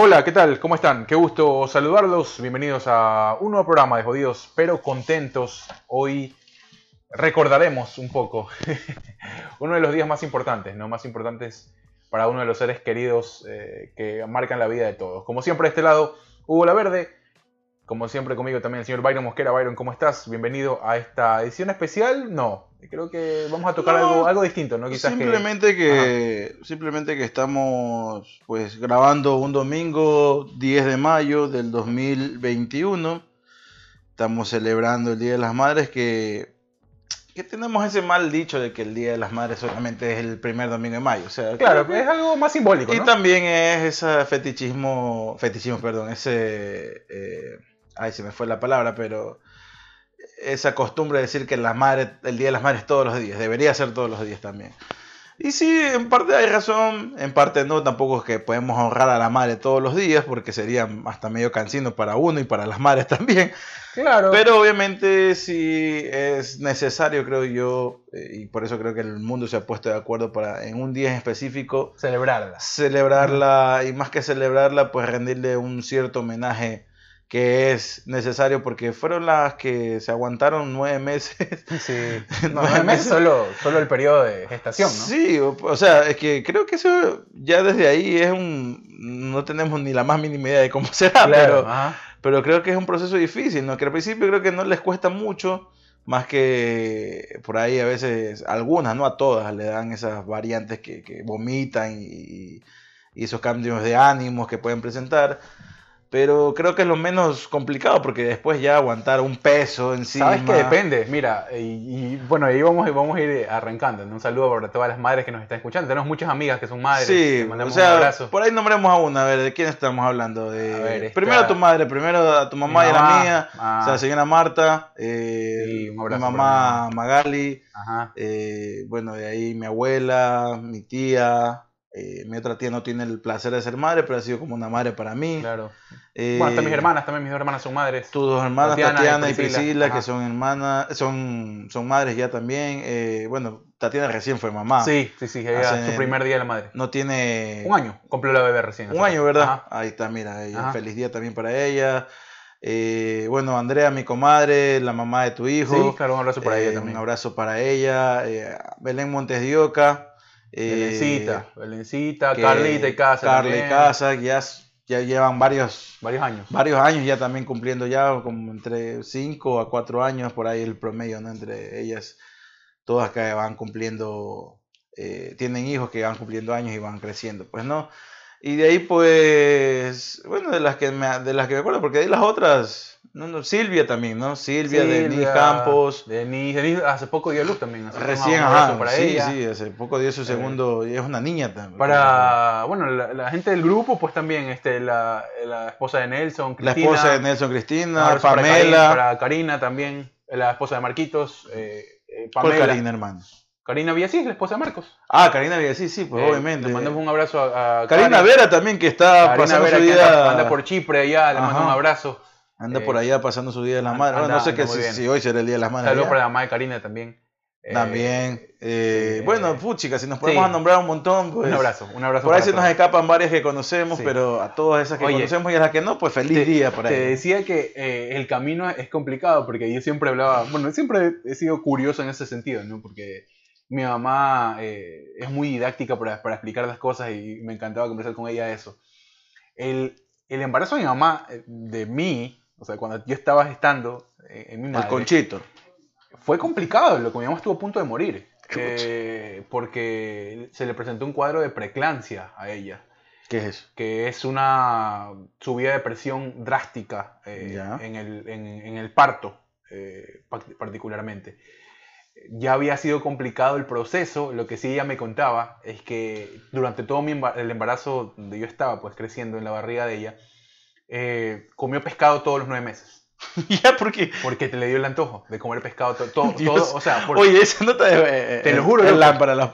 Hola, ¿qué tal? ¿Cómo están? Qué gusto saludarlos. Bienvenidos a un nuevo programa de Jodidos, pero contentos. Hoy recordaremos un poco uno de los días más importantes, ¿no? Más importantes para uno de los seres queridos eh, que marcan la vida de todos. Como siempre, a este lado, Hugo La Verde. Como siempre, conmigo también el señor Byron Mosquera. Byron, ¿cómo estás? Bienvenido a esta edición especial. No, creo que vamos a tocar No, algo, algo distinto, ¿no? Quizás simplemente que, simplemente que estamos pues grabando un domingo 10 de mayo del 2021. Estamos celebrando el Día de las Madres que, que tenemos ese mal dicho de que el Día de las Madres solamente es el primer domingo de mayo. O sea, Claro, que- es algo más simbólico, Y ¿no? también es ese fetichismo, fetichismo, perdón, ese, eh, ay, se me fue la palabra, pero esa costumbre de decir que la madre, el Día de las Madres todos los días, debería ser todos los días también. Y sí, en parte hay razón, en parte no, tampoco es que podemos honrar a la madre todos los días, porque sería hasta medio cansino para uno y para las madres también. Claro. Pero obviamente sí es necesario, creo yo, eh, y por eso creo que el mundo se ha puesto de acuerdo para en un día en específico celebrarlas. celebrarla y más que celebrarla, pues rendirle un cierto homenaje que es necesario porque fueron las que se aguantaron nueve meses. Sí. Nueve meses meses. solo, solo el periodo de gestación, ¿no? Sí, o, o sea, es que creo que eso ya desde ahí es un... No tenemos ni la más mínima idea de cómo será, Claro, pero, ajá. pero creo que es un proceso difícil, ¿no? Que al principio creo que no les cuesta mucho, más que por ahí a veces, algunas, no a todas, le dan esas variantes que, que vomitan y, y esos cambios de ánimos que pueden presentar. Pero creo que es lo menos complicado porque después ya aguantar un peso encima. Sabes que depende, mira, y, y, bueno, ahí vamos, vamos a ir arrancando. Un saludo para todas las madres que nos están escuchando. Tenemos muchas amigas que son madres. Sí, les o mandamos sea, un abrazo. por ahí nombremos a una, a ver, ¿de quién estamos hablando? De, A ver, esta- Primero a tu madre, primero a tu mamá Mi y a la mía, ah. o sea, la señora Marta, eh, Sí, un mi abrazo para mamá Magali, Ajá. eh, bueno, de ahí mi abuela, mi tía, eh, mi otra tía no tiene el placer de ser madre, pero ha sido como una madre para mí. Claro. Eh, Bueno, hasta mis hermanas, también mis dos hermanas son madres. Tus dos hermanas, Tatiana Tatiana, y y Priscila, que son hermanas, son, son madres ya también. eh, bueno, Tatiana recién fue mamá. Sí, sí, sí, era Hacen- su primer día de la madre. No tiene... Un año, cumplió la bebé recién. Un año, ¿verdad? Ajá. Ahí está, mira, ella, feliz día también para ella. Bueno, Andrea, mi comadre, la mamá de tu hijo. Sí, claro, un abrazo para ella también. Un abrazo para ella. Belén Montes de Oca. Eh, Belencita, Belencita, que- Carlita y Casa. Carla y también. Casa, ya, ya llevan varios, Varios años. varios años ya también cumpliendo ya, como entre 5 a 4 años, por ahí el promedio, ¿no? Entre ellas, todas que van cumpliendo, eh, tienen hijos que van cumpliendo años y van creciendo, pues, ¿no? Y de ahí, pues, bueno, de las que me, de las que me acuerdo, porque de ahí las otras, no, no, Silvia también, ¿no? Silvia, Denis Silvia, Campos, Denise, Denise hace poco dio luz también. recién, ajá, para sí, ella. sí, hace poco dio su segundo, y es una niña también. Para, bueno, la, la gente del grupo, pues también, este, la, la esposa de Nelson, La Cristina. esposa de Nelson Cristina, Pamela. Karina, para Karina también, la esposa de Marquitos, eh, eh, ¿Cuál Pamela. Karina, hermano? Karina Villasís, la esposa de Marcos. Ah, Karina Villa, sí, pues Eh, obviamente. Le mandamos un abrazo a, a Karina. Vera también, que está Karina pasando Vera, su día. anda, anda por Chipre allá, le mando un abrazo. Anda eh, por allá pasando su día de las anda- madres. Bueno, no sé muy si, hoy será el día de las madres. Saludos para la mamá de Karina también. Eh, También. eh, bueno, puchica, si nos podemos sí. nombrar un montón, pues. Un abrazo, un abrazo Por ahí para se nos escapan varias que conocemos, Sí. pero a todas esas que Oye, conocemos y a las que no, pues feliz te- día por Te ahí. decía que eh, el camino es complicado porque yo siempre hablaba, bueno, siempre he sido curioso en ese sentido, ¿no? Porque mi mamá es muy didáctica para, para explicar las cosas y me encantaba conversar con ella eso. El, el embarazo de mi mamá, de mí, o sea, cuando yo estaba gestando eh, en mi El madre, conchito. fue complicado, lo que mamá estuvo a punto de morir. eh, porque se le presentó un cuadro de preclancia a ella ¿Qué es eso? que es una subida de presión drástica eh, en, el, en- en el parto, eh, pa- particularmente. Ya había sido complicado el proceso, lo que sí ella me contaba es que durante todo mi el embarazo donde yo estaba pues creciendo en la barriga de ella, eh, comió pescado todos los nueve meses. ya, porque. Porque te le dio el antojo de comer pescado to- todo, o sea, por- Oye, esa nota de. Te lo juro, loco. lámpara,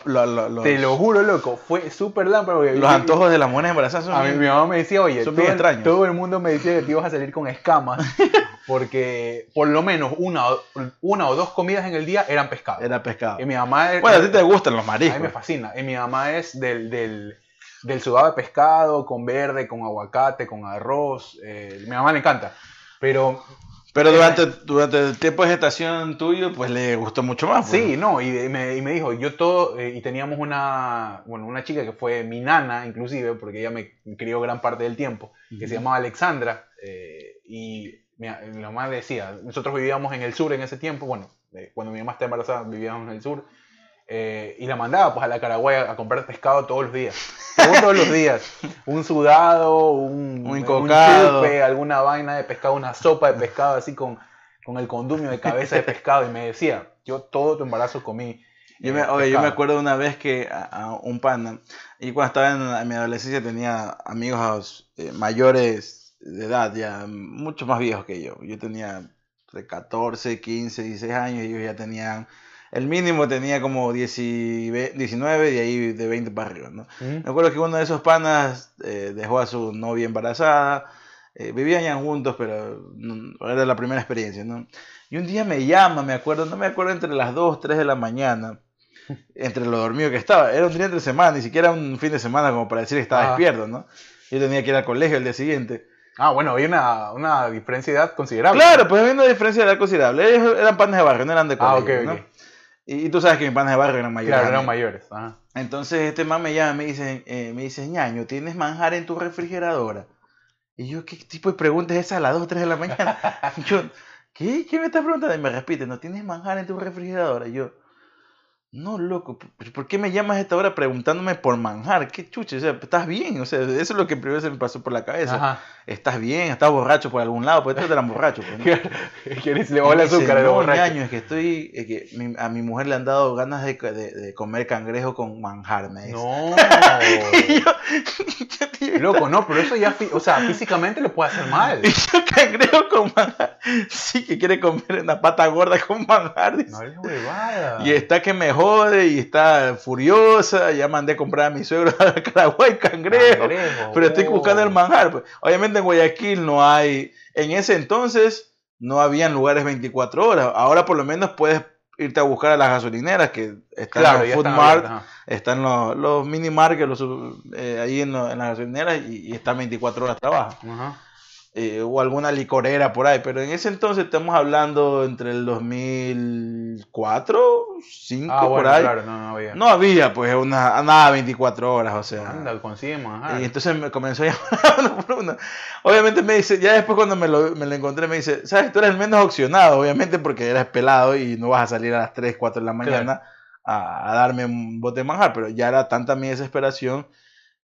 te lo juro, loco, fue súper lámpara. porque los antojos de las mujeres embarazadas son A mí mi mamá me decía, oye, son todo, extraños. todo el mundo me decía que te ibas a salir con escamas porque por lo menos una o, una o dos comidas en el día eran pescado. Era pescado. Y mi mamá Bueno, a ti te gustan los a mí mariscos. me fascina. Y mi mamá es del, del, del sudado de pescado, con verde, con aguacate, con arroz. eh, mi mamá le encanta. Pero Pero durante, durante el tiempo de gestación tuyo, pues le gustó mucho más. pues. Sí, no, y me, y me dijo, yo todo, eh, y teníamos una, bueno, una chica que fue mi nana, inclusive, porque ella me crió gran parte del tiempo, que se llamaba Alexandra, eh, y mi, mi mamá decía, nosotros vivíamos en el sur en ese tiempo, bueno, eh, cuando mi mamá está embarazada vivíamos en el sur, eh, y la mandaba pues a la Caraguay a, a comprar pescado todos los días, todos, los días, un sudado, un, Un encocado. chupe, alguna vaina de pescado, una sopa de pescado así con, con el condumio de cabeza de pescado, y me decía, yo todo tu embarazo comí. Yo me, eh, oye, yo me pescado". acuerdo una vez que a, a un pana, y cuando estaba en, en mi adolescencia tenía amigos eh, mayores de edad, ya mucho más viejos que yo. Yo tenía de 14, 15, 16 años, y ellos ya tenían, el mínimo tenía como 10 y ve- 19 y ahí de 20 para arriba, ¿no? Me acuerdo que uno de esos panas eh, dejó a su novia embarazada, eh, vivían ya juntos, pero no- era la primera experiencia, ¿no? Y un día me llama, me acuerdo, no me acuerdo entre las 2, 3 de la mañana, entre lo dormido que estaba, era un día entre semana, ni siquiera un fin de semana como para decir que estaba Ah. despierto, ¿no? Yo tenía que ir al colegio el día siguiente. Ah, bueno, había una, una diferencia de edad considerable. Claro, pues había una diferencia de edad considerable. Ellos eran panes de barrio, no eran de Ah, colegio, ok, ¿no? ok. Y, y tú sabes que mis panes de barrio eran mayores. Claro, eran mayores. Ajá. Entonces este man me llama y me dice, eh, me dice, ñaño, ¿tienes manjar en tu refrigeradora? Y yo, ¿qué tipo de pregunta es esa a las 2 o 3 de la mañana? yo, ¿qué? ¿Qué me estás preguntando? Y me repite, ¿no tienes manjar en tu refrigeradora? Y yo, no, loco, ¿por- ¿por qué me llamas a esta hora preguntándome por manjar? ¿Qué chuche? O sea, ¿estás bien? O sea, eso es lo que primero se me pasó por la cabeza. Ajá. ¿Estás bien? ¿Estás borracho por algún lado? Porque estos eran borrachos. pues, ¿no? ¿Quieres le el azúcar a los no, borrachos? ñaño, es que estoy, es que mi- a mi mujer le han dado ganas de, de- de comer cangrejo con manjar, me dice. No. Yo, yo Loco, no, pero eso ya, o sea, físicamente le puede hacer mal. Y yo cangrejo con manjar. Sí, que quiere comer una pata gorda con manjar. dice. No es huevada. Y está que me jode y está furiosa. Ya mandé a comprar a mi suegro a Caraguay cangrejo. Cangrejo, Pero estoy buscando el manjar. Obviamente en Guayaquil no hay. En ese entonces no habían lugares 24 horas. Ahora por lo menos puedes irte a buscar a las gasolineras que están Claro, los Food están Mart, los, los mini markets los, eh, ahí en, lo- en las gasolineras y, y están 24 horas trabajan. Ajá. Eh, o alguna licorera por ahí, pero en ese entonces estamos hablando entre el 2004, 2005 Ah, por bueno, ahí. claro, no, no había. No había pues una nada 24 horas, o sea. Anda, consigue manjar. Y entonces me comenzó a llamar uno por uno. Obviamente me dice, ya después cuando me lo, me lo encontré, me dice, sabes, tú eres el menos opcionado, obviamente porque eres pelado y no vas a salir a las 3, 4 de la mañana a, a darme un bote de manjar, pero ya era tanta mi desesperación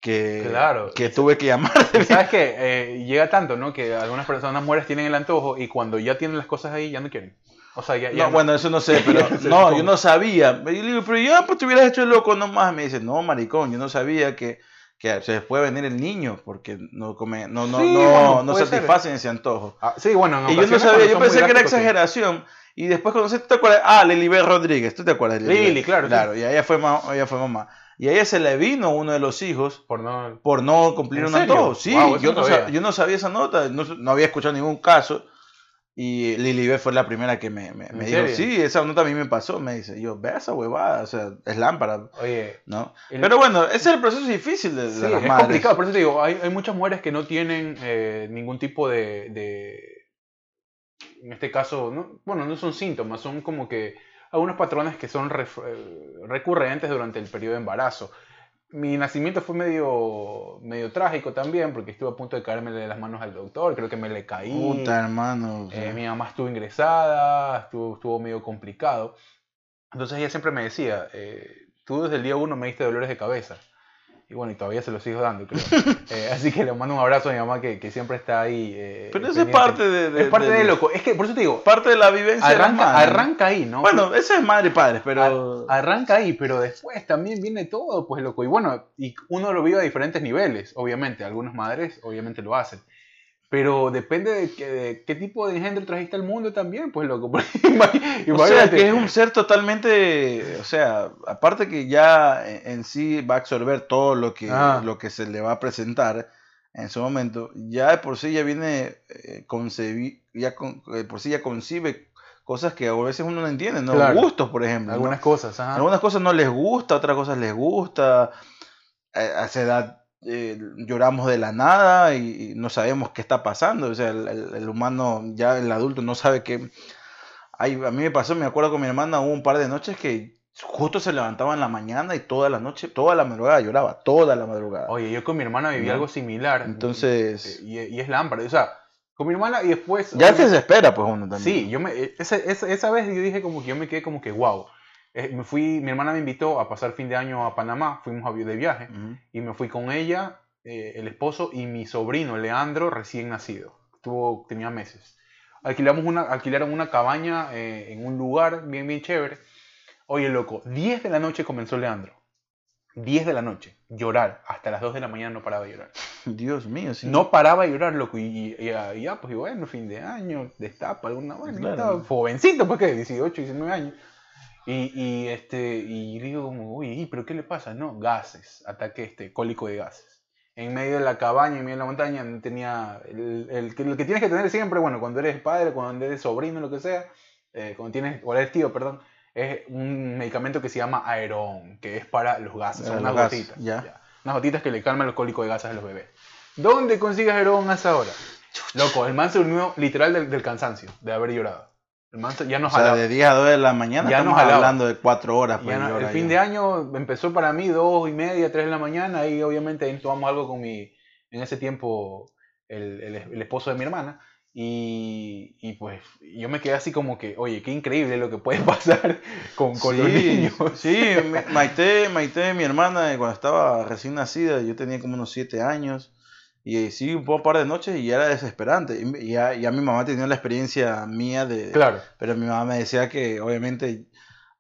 que, Claro. que tuve que llamar. ¿Sabes qué? Eh, llega tanto, ¿no? Que algunas personas mujeres tienen el antojo y cuando ya tienen las cosas ahí ya no quieren. O sea, ya, ya No, bueno, eso no sé, pero no, yo no sabía. Y le digo, pero ya, pues te hubieras hecho el loco nomás. Me dice, no, maricón, yo no sabía que, que se puede venir el niño porque no come, no, no, Sí, no, bueno, no ser. satisfacen ese antojo. Ah, sí, bueno, en Y yo no sabía, yo pensé que era sí. exageración. Y después conocí, ¿tú te acuerdas? Ah, Lilibet Rodríguez, ¿tú te acuerdas de Lili, claro, sí. Claro, y ella fue, ella fue mamá. Y a ella se le vino uno de los hijos Por no... por no cumplir ¿En un antojo. Sí, eso yo, no sabía. sa- yo no sabía esa nota, no, no había escuchado ningún caso. Y Lilibet fue la primera que me, me, ¿En me dijo, sí, esa nota a mí me pasó. Me dice, yo, ve esa huevada, o sea, es lámpara, Oye, ¿no? el- Pero bueno, ese es el proceso difícil de, de Sí, las es madres. complicado, por eso te digo, hay, hay muchas mujeres que no tienen eh, ningún tipo de, de- en este caso, no- bueno, no son síntomas, son como que algunos patrones que son eh, recurrentes durante el periodo de embarazo. Mi nacimiento fue medio, medio trágico también, porque estuve a punto de caerme de las manos al doctor, creo que me le caí. Puta, hermano. Eh, mi mamá estuvo ingresada, estuvo, estuvo medio complicado. Entonces ella siempre me decía, eh, tú desde el día uno me diste dolores de cabeza. Y bueno, y todavía se los sigo dando, creo. Eh, así que le mando un abrazo a mi mamá que, que siempre está ahí. eh, Pero eso es parte de, de- Es parte de- de loco. Es que, por eso te digo, parte de la vivencia arranca, madres. arranca ahí, ¿no? Bueno, esa es madre y padre, pero... Ar- Arranca ahí, pero después también viene todo, pues loco. Y bueno, y uno lo vive a diferentes niveles, obviamente. Algunas madres, obviamente, lo hacen. Pero depende de, qué- de qué tipo de engendro trajiste al mundo también, pues loco. O sea, que es un ser totalmente, o sea, aparte que ya en, sí va a absorber todo lo que, Ah. lo que se le va a presentar en su momento, ya de por sí ya viene eh, concebi- ya con- de por sí ya concibe cosas que a veces uno no entiende, ¿no? Claro. Gustos, por ejemplo. ¿no? Algunas cosas, ajá. Algunas cosas no les gusta, otras cosas les gusta. Eh, A esa edad eh, lloramos de la nada y, no sabemos qué está pasando. O sea, el, el, humano, ya el adulto no sabe qué... Ay, a mí me pasó, me acuerdo con mi hermana, hubo un par de noches que justo se levantaba en la mañana y toda la noche, toda la madrugada lloraba, toda la madrugada. Oye, yo con mi hermana viví algo similar. Entonces... Y, y, es lámpara, o sea, con mi hermana y después... Ya se desespera pues uno también. Sí, yo me, esa, esa, esa, vez yo dije como que yo me quedé como que wow. Eh, me fui, mi hermana me invitó a pasar fin de año a Panamá, fuimos de viaje y me fui con ella, eh, el esposo y mi sobrino Leandro recién nacido, Tuvo, tenía meses. Alquilamos una, alquilaron una cabaña eh, en un lugar bien, bien chévere. Oye, loco, 10 de la noche comenzó Leandro. 10 de la noche, llorar. Hasta las 2 de la mañana no paraba de llorar. Dios mío, sí. No paraba de llorar, loco. Y, ya, pues bueno, fin de año, destapa alguna. Bueno, jovencito, pues que 18, 19 años. Y, y, este, y digo como, uy, ¿pero qué le pasa? No, gases, ataque este, cólico de gases. En medio de la cabaña, en medio de la montaña, tenía el, el, lo que tienes que tener siempre, bueno, cuando eres padre, cuando eres sobrino, lo que sea, eh, cuando tienes, o eres tío, perdón, es un medicamento que se llama Aeron, que es para los gases, son unas gotitas. Ya. Unas gotitas que le calman el cólico de gases a los bebés. ¿Dónde consigues Aeron a esa hora? Loco, el man se unió literal del, del cansancio, de haber llorado. El ya nos o sea, de 10 a 2 de la mañana ya estamos hablando de 4 horas. Pues, el fin de año empezó para mí 2 y media, 3 de la mañana. Y obviamente tomamos algo con mi, en ese tiempo, el, el, esposo de mi hermana. Y, y, pues yo me quedé así como que, oye, qué increíble lo que puede pasar con, con los niños. Sí, Maite, Maite, mi hermana, cuando estaba recién nacida, yo tenía como unos 7 años. Y sí, un par de noches y era desesperante. Y ya, ya mi mamá tenía la experiencia mía de... Claro. Pero mi mamá me decía que obviamente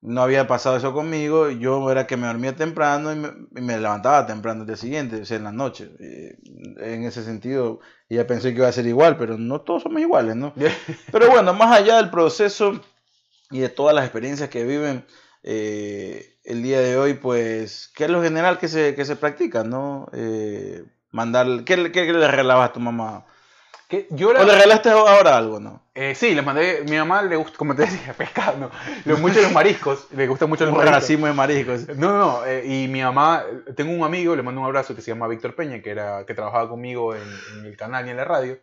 no había pasado eso conmigo. Yo era que me dormía temprano y me, levantaba temprano el día siguiente, o sea, en la noche. en ese sentido, ya pensé que iba a ser igual, pero no todos somos iguales, ¿no? pero bueno, más allá del proceso y de todas las experiencias que viven eh, el día de hoy, pues, ¿qué es lo general que se, que se practica, no? Eh, mandar, ¿qué, qué, le regalabas a tu mamá? yo ¿O le regalaste ahora algo, no? Eh, sí, le mandé, mi mamá le gusta, como te decía, pescado, no, le mucho los mariscos, le gustan mucho los un mariscos. racimo de mariscos. No, no, eh, y mi mamá, tengo un amigo, le mando un abrazo que se llama Víctor Peña, que, era, que trabajaba conmigo en, en el canal y en la radio,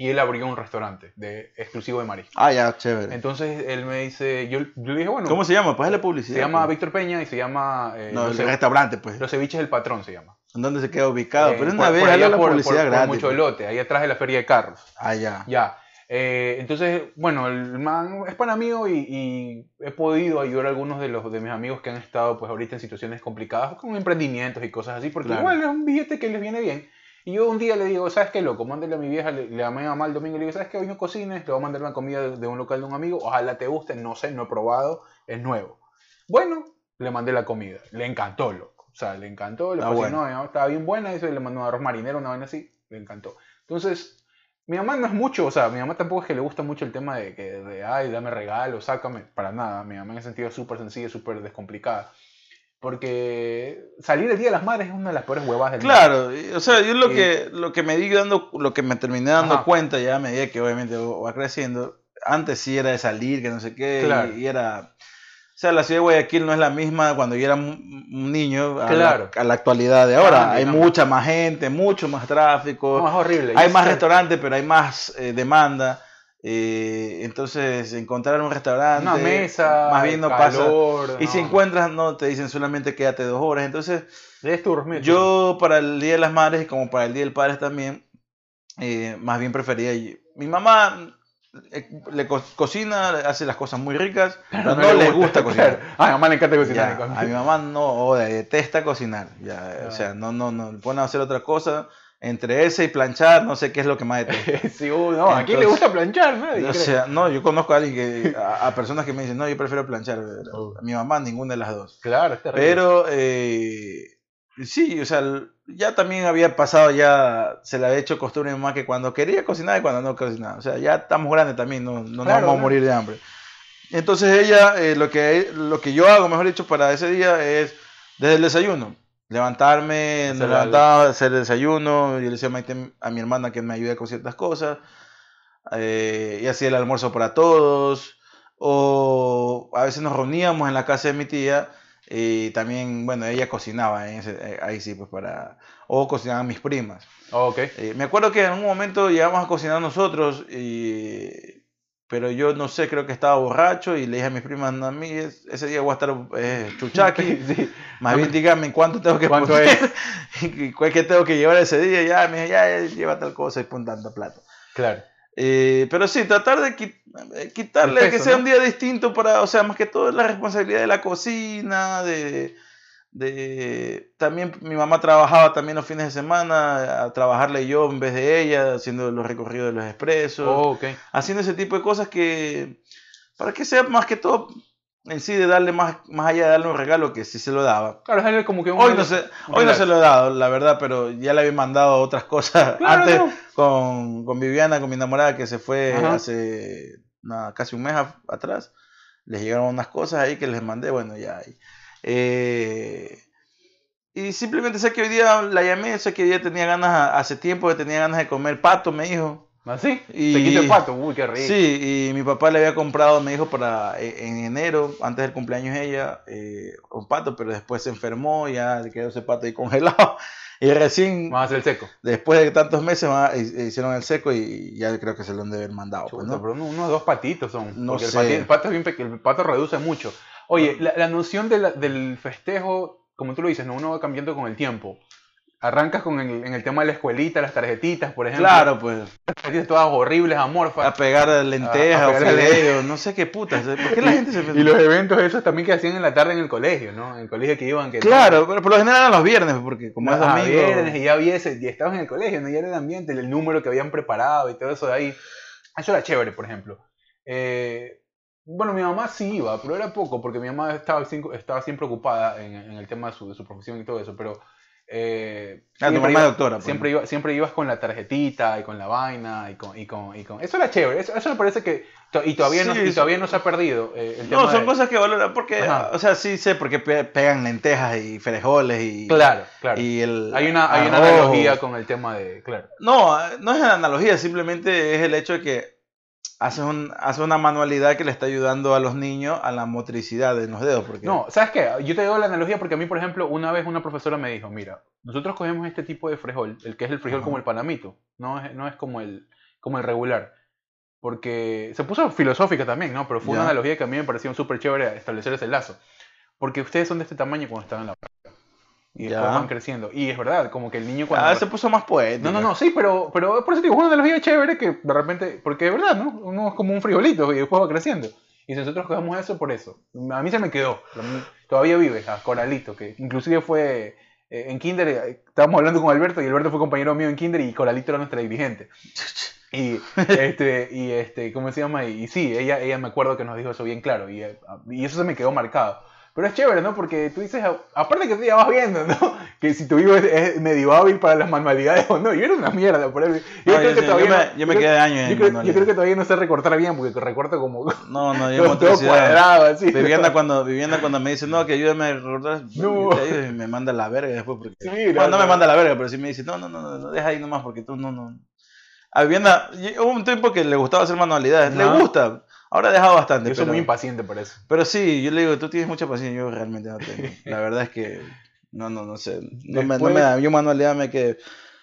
y él abrió un restaurante de, exclusivo de marisco. Ah, ya, chévere. Entonces él me dice, yo, le dije, bueno. ¿Cómo se llama? Pues la publicidad. Se llama pues. Víctor Peña y se llama. Eh, no, el restaurante, pues. Los ceviches del patrón se llama. ¿En dónde se queda ubicado? Eh, Pero una vez la publicidad por, gratis. mucho pues. lote, ahí atrás de la feria de carros. Ah, ya. Ya. Eh, entonces, bueno, el man es pana mío y, y, he podido ayudar a algunos de los de mis amigos que han estado pues ahorita en situaciones complicadas con emprendimientos y cosas así, porque igual es un billete que les viene bien. Y yo un día le digo, ¿sabes qué, loco? Mándale a mi vieja, le, le a mi mamá el domingo y le digo, ¿sabes qué? Hoy no cocines, te voy a mandar una comida de, de un local de un amigo, ojalá te guste, no sé, no he probado, es nuevo. Bueno, le mandé la comida, le encantó, loco. O sea, le encantó, le ah, fascinó, estaba bien buena, eso, y le mandó un arroz marinero, una vaina así, le encantó. Entonces, mi mamá no es mucho, o sea, mi mamá tampoco es que le gusta mucho el tema de que, de, ay, dame regalo, sácame, para nada. Mi mamá en ese sentido es súper sencilla, súper descomplicada. Porque salir el Día de las Madres es una de las peores huevadas del Claro, o sea, yo lo, que, lo que me di dando, lo que me terminé dando cuenta ya a medida que obviamente va creciendo, antes sí era de salir, que no sé qué, y era o sea, la ciudad de Guayaquil no es la misma cuando yo era un niño a, la, actualidad de ahora. hay mucha más gente, mucho más tráfico. más horrible. Hay más restaurantes, pero hay más eh, demanda. Eh, entonces, encontrar un restaurante. Una mesa. Más bien no pasa. Y si encuentras, no te dicen solamente quédate dos horas. Entonces, yo para el Día de las Madres y como para el Día del Padre también, eh, más bien prefería. Mi mamá eh, le cocina, hace las cosas muy ricas, pero no, le gusta, cocinar. A mi mamá le encanta cocinar. a mi mamá no, detesta cocinar. Ya, O sea, no, no, no, pone a hacer otra cosa. Entre ese y planchar, no sé qué es lo que más detesta. sí, uh, no, ¿a quién le gusta planchar? ¿no? O sea, no, yo conozco a alguien que, a, personas que me dicen, no, yo prefiero planchar. Uh. A mi mamá, ninguna de las dos. Claro, es Pero, eh, Sí, o sea, ya también había pasado, ya se le había hecho costumbre mamá que cuando quería cocinar y cuando no cocinaba. O sea, ya estamos grandes también, no, no nos vamos a morir de hambre. Entonces ella, eh, lo, que, lo que yo hago, mejor dicho, para ese día es desde el desayuno. Levantarme, me levantaba, hacer el desayuno, yo le decía a, mi hermana que me ayude con ciertas cosas, eh, y hacía el almuerzo para todos, o a veces nos reuníamos en la casa de mi tía Y también, bueno, ella cocinaba eh, ahí sí, pues para... O cocinaban mis primas. Oh, ok. Eh, me acuerdo que en un momento llegamos a cocinar nosotros, y... pero yo no sé, creo que estaba borracho y le dije a mis primas, no, a mí es- ese día voy a estar eh, chuchaqui. Sí. Más bien díganme cuánto tengo que ¿Cuánto poner es? y cuál que tengo que llevar ese día. Ya, me dije, ya, lleva tal cosa y pon tanta plata. Claro. Eh, pero sí, tratar de eh, quitarle peso, que sea ¿no? un día distinto para, o sea, más que todo la responsabilidad de la cocina, de, de... También mi mamá trabajaba también los fines de semana, a trabajarle yo en vez de ella, haciendo los recorridos de los expresos, Oh, ok. haciendo ese tipo de cosas que, para que sea más que todo en sí de darle más, más allá de darle un regalo que sí se lo daba. Claro, es como que un Hoy no, se, hoy no se lo he dado, la verdad, pero ya le había mandado otras cosas Claro, antes no. con, con Viviana, con mi enamorada, que se fue Ajá. hace nada, casi un mes a- atrás. Les llegaron unas cosas ahí que les mandé, bueno, ya. ahí. Eh, y simplemente sé que hoy día la llamé, sé que hoy día tenía ganas, hace tiempo que tenía ganas de comer pato, me dijo. ¿Así? Y- Te quito el pato. Uy, qué rico. Sí, y mi papá le había comprado, me dijo, para eh, en enero, antes del cumpleaños de ella, eh, un pato, pero después se enfermó, ya le quedó ese pato ahí congelado. Y recién, Vamos a hacer el seco. después de tantos meses, va- hi- hicieron el seco y ya creo que se lo han de haber mandado. pues, Chuta, ¿no? pero uno- unos dos patitos son. No porque el sé. pati- El, pato es bien el pato reduce mucho. Oye, la, la noción de la- del festejo, como tú lo dices, ¿no? uno va cambiando con el tiempo. Arrancas con el, en el tema de la escuelita, las tarjetitas, por ejemplo. Claro, pues, Las tarjetitas todas horribles, amorfas. a pegar lentejas A- pegar fideos, no sé qué putas. ¿Por qué la gente se Y los eventos esos también que hacían en la tarde en el colegio, ¿no? En el colegio que iban... Que Claro, pero por lo general eran los viernes, porque como es Ah, domingo. viernes, y ya había ese, y estabas en el colegio, ¿no? Ya era el ambiente, el número que habían preparado y todo eso de ahí. Eso era chévere, por ejemplo. Eh, bueno, mi mamá sí iba, pero era poco, porque mi mamá estaba, estaba siempre ocupada en, en el tema de su, de su profesión y todo eso, pero... Eh, Ah, tu mamá iba- doctora, pues. Siempre, iba, siempre ibas con la tarjetita y con la vaina y con... Y con, y con... Eso era chévere, eso, eso me parece que... Y todavía, no, y todavía no se ha perdido eh, el tema No, son de- cosas que valoran, porque, Ajá. o sea, sí sé por qué pe- pegan lentejas y frijoles y. Claro, claro. Y el Hay una, hay una analogía con el tema de... Claro. No, no es analogía, simplemente es el hecho de que hace, un, hace una manualidad que le está ayudando a los niños a la motricidad en los dedos. Porque, No, ¿sabes qué? Yo te doy la analogía porque a mí, por ejemplo, una vez una profesora me dijo, mira, nosotros cogemos este tipo de frijol, el que es el frijol Ajá. como el panamito, no es, no es como, el, como el regular. Porque se puso filosófica también, ¿no? Pero fue una analogía que a mí me pareció súper chévere establecer ese lazo. Porque ustedes son de este tamaño cuando estaban en la Y después Ya. van creciendo. Y es verdad, como que el niño cuando... Ah, se puso más poético. No, no, no, sí, pero, pero por eso digo, es una analogía chévere que de repente, porque es verdad, ¿no? Uno es como un frijolito y después va creciendo. Y si nosotros cogemos eso por eso, a mí se me quedó. Todavía vive a Coralito, que inclusive fue eh, en Kinder, eh, estábamos hablando con Alberto y Alberto fue compañero mío en Kinder y Coralito era nuestra dirigente. Y este, y este, ¿cómo se llama? Y, y sí, ella, ella me acuerdo que nos dijo eso bien claro y, eh, y eso se me quedó marcado. Pero es chévere, ¿no? Porque tú dices, aparte que tú ya vas viendo, ¿no? Que si tu hijo es, es medio hábil para las manualidades o no. Yo era una mierda por él. Yo No, creo yo que sí, todavía yo me- no- yo me creo- quedé años en yo creo, yo creo que todavía no sé recortar bien porque recorto como No, no, yo todo, todo cuadrado así. Vivienda cuando, Vivienda cuando me dice, no, que ayúdame a No. y me manda la verga después. Porque, Sí, bueno, no no, me manda la verga, pero sí me dice, no, no, no, no, no, deja ahí nomás porque tú no, no. A Vivienda, hubo un tiempo que le gustaba hacer manualidades, le gusta, ahora ha dejado bastante. Yo soy pero, muy impaciente por eso. pero sí, yo le digo, tú tienes mucha paciencia, yo realmente no tengo. La verdad es que, no, no, no sé, no, me, no Después- me da, yo manualidad me quedé.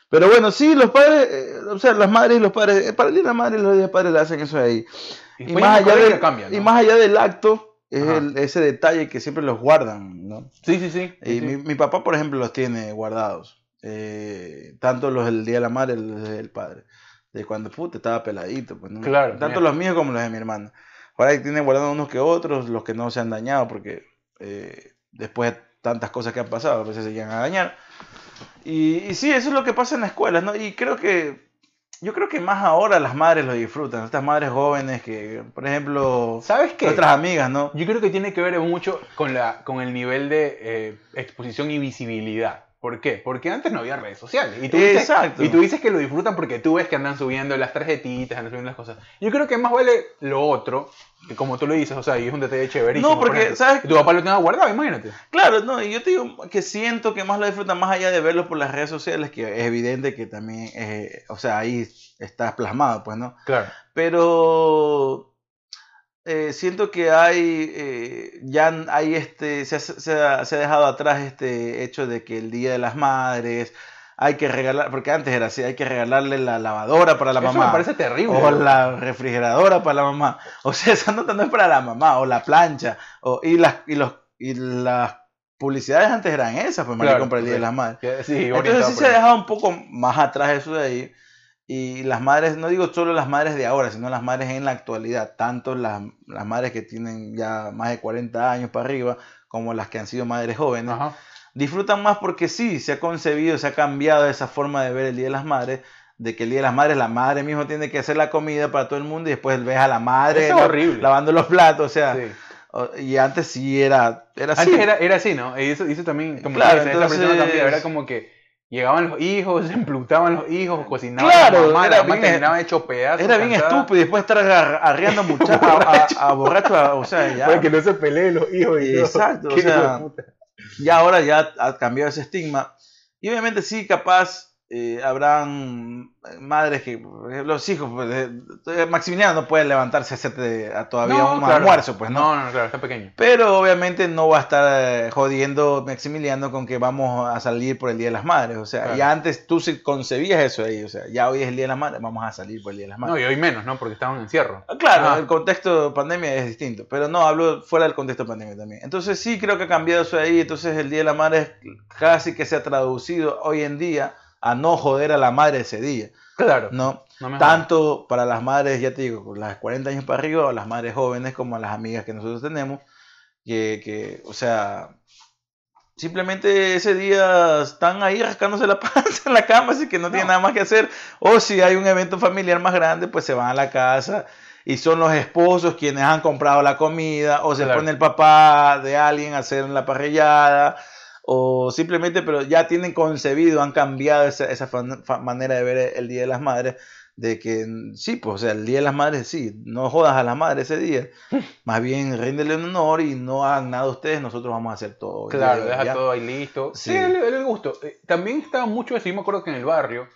Pero bueno, sí, los padres, eh, o sea, las madres y los padres, eh, para el día de la madre y los padres le hacen eso ahí. Y, Y después más, allá del, cambia, ¿no? y más allá del acto, es el- ese detalle que siempre los guardan, ¿no? Sí, sí, sí. Y sí, mi, sí. mi papá, por ejemplo, los tiene guardados. Eh, tanto los del Día de la Madre los del Padre. De cuando puta estaba peladito. Pues, ¿no? Claro, Tanto mira. los míos como los de mi hermana. Ahora ahí tiene guardados unos que otros, los que no se han dañado, porque eh, después de tantas cosas que han pasado, a veces se llegan a dañar. Y, y sí, eso es lo que pasa en las escuelas, ¿no? Y creo que, yo creo que más ahora las madres lo disfrutan. Estas madres jóvenes que, por ejemplo, ¿Sabes qué? nuestras amigas, ¿no? Yo creo que tiene que ver mucho con, la, con el nivel de eh, exposición y visibilidad. ¿Por qué? Porque antes no había redes sociales. Y tú, dices, Exacto. y tú dices que lo disfrutan porque tú ves que andan subiendo las tarjetitas, andan subiendo las cosas. Yo creo que más vale lo otro, que como tú lo dices, o sea, y es un detalle chéverísimo. No, porque, por ¿sabes? Tu papá lo tenga guardado, imagínate. Claro, no, y yo te digo que siento que más lo disfrutan más allá de verlo por las redes sociales, que es evidente que también, eh, o sea, ahí está plasmado, pues, ¿no? Claro. Pero eh, siento que hay, eh, ya hay este, se ha, se ha- se ha dejado atrás este hecho de que el Día de las Madres hay que regalar, porque antes era así, hay que regalarle la lavadora para la Eso mamá. me parece terrible. O la refrigeradora para la mamá. O sea, esa nota no es para la mamá. O la plancha. O, y, las, y, los, y las publicidades antes eran esas, pues, Claro, para el Día de sí. las Madres. Entonces sí se ha ahí. dejado un poco más atrás eso de ahí. Y las madres, no digo solo las madres de ahora, sino las madres en la actualidad, tanto las, las madres que tienen ya más de 40 años para arriba, como las que han sido madres jóvenes, Ajá. disfrutan más porque sí, se ha concebido, se ha cambiado esa forma de ver el Día de las Madres, de que el Día de las Madres, la madre mismo tiene que hacer la comida para todo el mundo y después ves a la madre Eso es la- horrible. lavando los platos, o sea, Sí. y antes sí era, era así. Antes era, era así, ¿no? Y eso, eso también, como Claro, dices, esa persona entonces- también, era como que llegaban los hijos, se emplutaban los hijos, cocinaban Claro, la mamá, era la mamá bien- hecho pedazos. Era bien estúpido y después estar arreando muchachos a, a, a borrachos, a- o sea, ya, Para que no se peleen los hijos y. Exacto, o sea, ya ahora ya ha cambiado ese estigma. Y obviamente sí, capaz eh, habrán madres que, los hijos, pues, eh, eh, Maximiliano no puede levantarse a hacerte a todavía No, un claro. almuerzo, pues no. No, no, claro, está pequeño. Pero obviamente no va a estar eh, jodiendo Maximiliano con que vamos a salir por el Día de las Madres. O sea, Claro. ya antes tú sí concebías eso ahí. O sea, ya hoy es el Día de las Madres, vamos a salir por el Día de las Madres. No, y hoy menos, ¿no? Porque estaban en encierro. Ah, Claro, Ah. el contexto pandemia es distinto, pero no, hablo fuera del contexto pandemia también. Entonces sí creo que ha cambiado eso ahí, entonces el Día de la Madre es casi que se ha traducido hoy en día a no joder a la madre ese día, Claro. ¿no? Tanto para las madres, ya te digo, las 40 años para arriba, o las madres jóvenes, como a las amigas que nosotros tenemos, que, que, o sea, simplemente ese día están ahí rascándose la panza en la cama, así que no, tienen No. nada más que hacer. O si hay un evento familiar más grande, pues se van a la casa y son los esposos quienes han comprado la comida, o se Claro. pone el papá de alguien a hacer la parrillada, o simplemente, pero ya tienen concebido, han cambiado esa, esa fan- manera de ver el Día de las Madres, de que sí, pues, o sea, el Día de las Madres, sí, no jodas a la madre ese día, más bien ríndele un honor y no hagan nada ustedes, nosotros vamos a hacer todo. Claro, deja ¿ya? todo ahí listo. Sí. Sí, el, el gusto. Eh, También estaba mucho yo me acuerdo que en el barrio,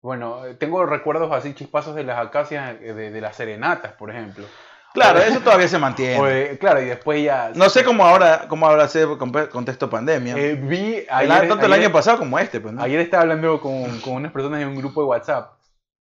bueno, eh, tengo recuerdos así chispazos de las acacias, eh, de, de las serenatas, por ejemplo. Claro, eso todavía se mantiene. De- claro, y después ya... no sé cómo ahora, cómo sido con contexto pandemia. eh, vi El- tanto el ayer- año pasado como este, pues, ¿no? ayer estaba hablando con, con unas personas en un grupo de WhatsApp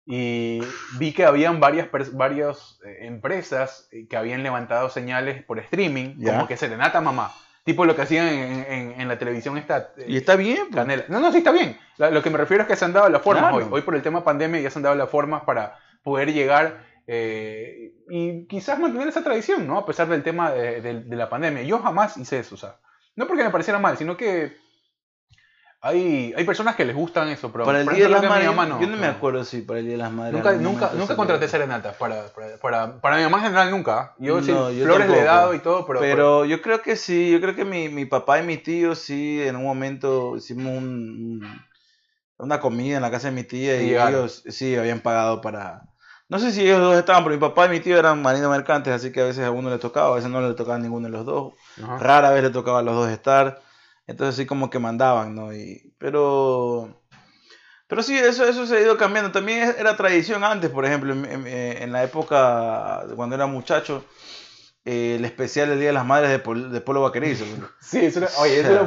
y vi que habían varias, varias eh, empresas eh, que habían levantado señales por streaming, Ya. como que serenata mamá. Tipo lo que hacían en, en- en la televisión esta... eh, Y está bien, pues. Canela. No, no, sí está bien. Lo que me refiero es que se han dado las formas Claro. hoy. Hoy por el tema pandemia ya se han dado las formas para poder llegar eh, y quizás mantener esa tradición, ¿no? A pesar del tema de, de- de la pandemia. Yo jamás hice eso, o sea, no porque me pareciera mal, sino que hay, hay personas que les gustan eso, pero Para el Día de las Madres, mamá no, yo no me acuerdo si para el Día de las Madres. Nunca, nunca, nunca contraté serenatas para, para, para, para mi mamá en general nunca. Yo sí, yo flores le he dado y todo, pero... Pero yo creo que sí, yo creo que mi, mi papá y mi tío sí, en un momento hicimos un- un- una comida en la casa de mi tía Y ellos sí habían pagado para... No sé si ellos dos estaban, pero mi papá y mi tío eran marinos mercantes, así que a veces a uno le tocaba, a veces no le tocaba a ninguno de los dos. Ajá. Rara vez le tocaba a los dos estar. Entonces sí como que mandaban, ¿no? Y, pero... Pero sí, eso, eso se ha ido cambiando. También era tradición antes, por ejemplo, en, en- en la época cuando era muchacho, eh, el especial del Día de las Madres de, Pol- de Polo Vaquerizo. Sí, eso era, oye, eso era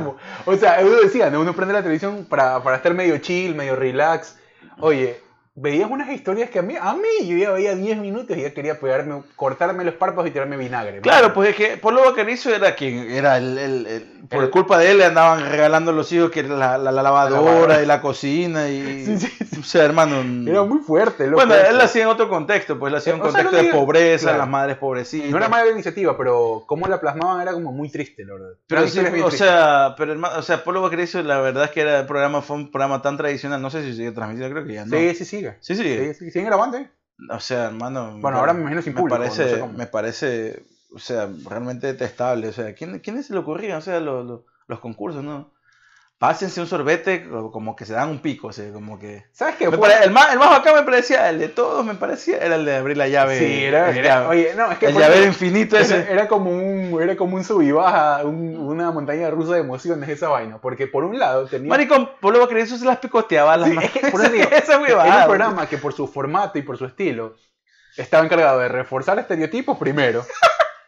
o sea, uno decía, ¿no? uno prende la televisión para, para estar medio chill, medio relax. Oye, veías unas historias que a mí, a mí yo ya veía 10 minutos y ya quería pegarme, cortarme los párpados y tirarme vinagre. Claro, pues es que Polo Vaquerizo era quien era el, el- el- por El- culpa de él le andaban regalando a los hijos que la, la- la lavadora lavadora. y la cocina y Sí, sí, o sea, hermano. Era muy fuerte, loco. bueno, él lo hacía en otro contexto, pues lo hacía en un sea, contexto de pobreza, claro. las madres pobrecitas. No era mala iniciativa, pero cómo la plasmaban era como muy triste, la verdad. Pero sí, o sea, pero hermano, o sea, Polo Vaquerizo, la verdad es que era el programa, fue un programa tan tradicional, no sé si sigue transmitido, creo que ya no. Sí, sí, sigue. sí, sí. Sí, siguen grabando, ¿eh? O sea, hermano. Bueno, ahora me imagino sin público, Parece, no sé cómo. me parece, o sea, realmente detestable. O sea, ¿quién, ¿quiénes se le ocurrían? O sea, los concursos, ¿no? Pásense un sorbete, como que se dan un pico, o sea, como que. ¿Sabes qué? Pare- el, más, el más bacán me parecía, el de todos me parecía, era el de abrir la llave. Sí, era, el, era- llave- oye, no, es que el por llavero infinito ese. Era, era como un, era como un sub y baja, un- una montaña rusa de emociones esa vaina. Porque por un lado tenía. Maricón, Polo Vaquerizo se las picoteaba las Sí, es que por eso digo, Esa huevada, era un programa que por su formato y por su estilo estaba encargado de reforzar estereotipos primero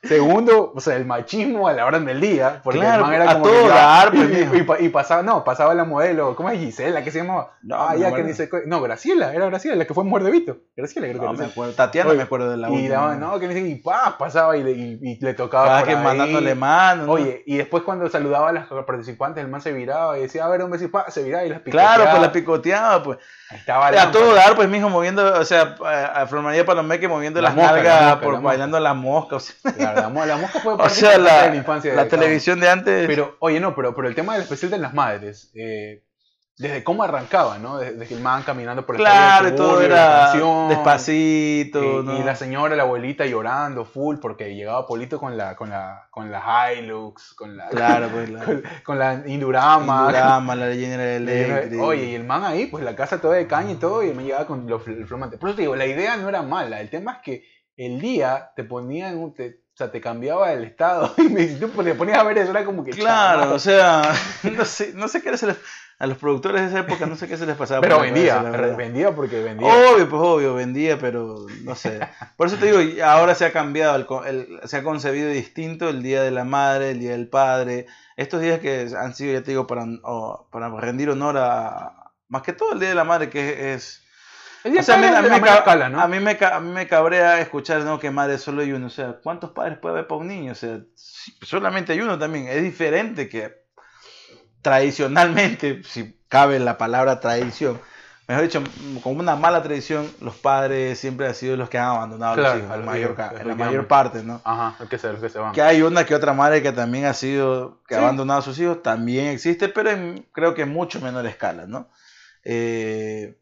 Segundo, o sea, el machismo a la hora del día. Porque Claro, el man era a como todo que ya- dar, pues, y, pasaba, no, pasaba la modelo, ¿cómo es Gisela? que se llamaba? No, ah, ya que co- No, Graciela, era Graciela, la que fue mujer de Vito. Graciela, creo que No era. me acuerdo. Tatiana Oye, me acuerdo de la Y la, no, que sé, y pa, pasaba y le, y- le tocaba. Cada por que ahí. mandándole mano. ¿no? Oye, y después cuando saludaba a las participantes, el man se viraba y decía, a ver, un beso y pa, se viraba y las Claro, picoteaba. pues la picoteaba, pues. Estaba A todo dar, pues, mijo, moviendo, o sea, a, Flor María Palomeque moviendo La las mosca, nalgas, la mosca, por, la mosca. bailando las moscas. O sea, Claro, la, mo- la mosca fue o parte sea, importante la, de la infancia. la televisión de antes. Pero, oye, no, pero, pero el tema del especial de las madres, eh, desde cómo arrancaba, ¿no? Desde, que el man caminando por la claro, todo la era canción, despacito. y, ¿no? y la señora, la abuelita llorando full porque llegaba Polito con la, con la, con la Hilux, con la, Claro, pues, la, con, con la Indurama. Indurama, la General Electric. Oye, y el man ahí, pues la casa toda de caña y todo, y me llegaba con los fl- el flomante. Por eso te digo, la idea no era mala, el tema es que el día te ponía en un, te- o sea, te cambiaba el estado, y me, tú te ponías a ver eso, era como que... Claro, o sea, no sé, no sé qué se les, a los productores de esa época, no sé qué se les pasaba. pero la cabeza, vendía, vendía porque vendía. Obvio, pues obvio, vendía, pero no sé. Por eso te digo, ahora se ha cambiado, el, el- se ha concebido distinto el Día de la Madre, el Día del Padre. Estos días que han sido, ya te digo, para, o- para rendir honor a... Más que todo el Día de la Madre, que es... El día O sea, a mí, a mí me, escala, ¿no? a mí me a mí me cabrea escuchar ¿no? que madre solo hay uno. O sea, ¿cuántos padres puede haber para un niño? O sea, solamente hay uno también. Es diferente que tradicionalmente, si cabe la palabra tradición, mejor dicho, como una mala tradición, los padres siempre han sido los que han abandonado a los hijos, en, mayor, la mayor parte, ¿no? Ajá, el que se, el que se van. Que hay una que otra madre que también ha sido, que ha abandonado a sus hijos, también existe, pero en- creo que en mucho menor escala, ¿no? Eh,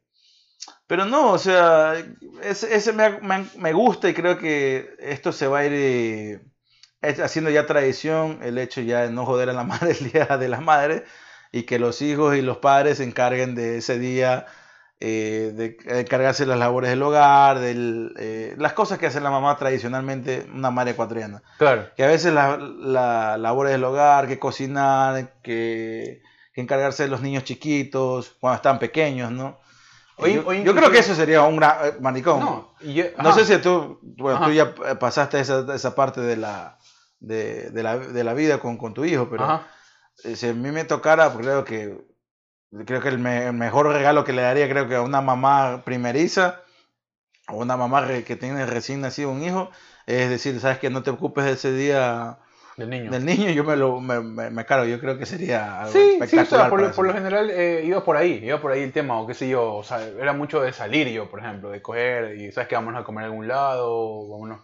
pero no, o sea, ese, ese me, me me gusta y creo que esto se va a ir eh, haciendo ya tradición, el hecho ya de no joder a la madre el día de las madres y que los hijos y los padres se encarguen de ese día, eh, de encargarse de las labores del hogar, de las cosas que hace la mamá tradicionalmente, una madre ecuatoriana Claro. que a veces las la labores del hogar, que cocinar, que, que encargarse de los niños chiquitos cuando están pequeños, ¿no? Yo, creo que eso sería un gran eh, maricón. No, No, yo- ajá. sé si tú, bueno, Ajá. tú ya eh, pasaste esa, esa parte de la, de, de la, de la vida con, con tu hijo, pero Ajá. eh, si a mí me tocara, pues creo que creo que el, me- el mejor regalo que le daría, creo que a una mamá primeriza o una mamá re- que tiene recién nacido un hijo, es decir, sabes que no te ocupes de ese día Del niño. del niño, yo me lo me, me, me cargo, yo creo que sería algo Sí, sí, o espectacular. sea, por, lo, por lo general eh, iba por ahí, iba por ahí el tema, o qué sé yo, o sea, era mucho de salir yo, por ejemplo, de coger y sabes que vámonos a comer a algún lado, vámonos.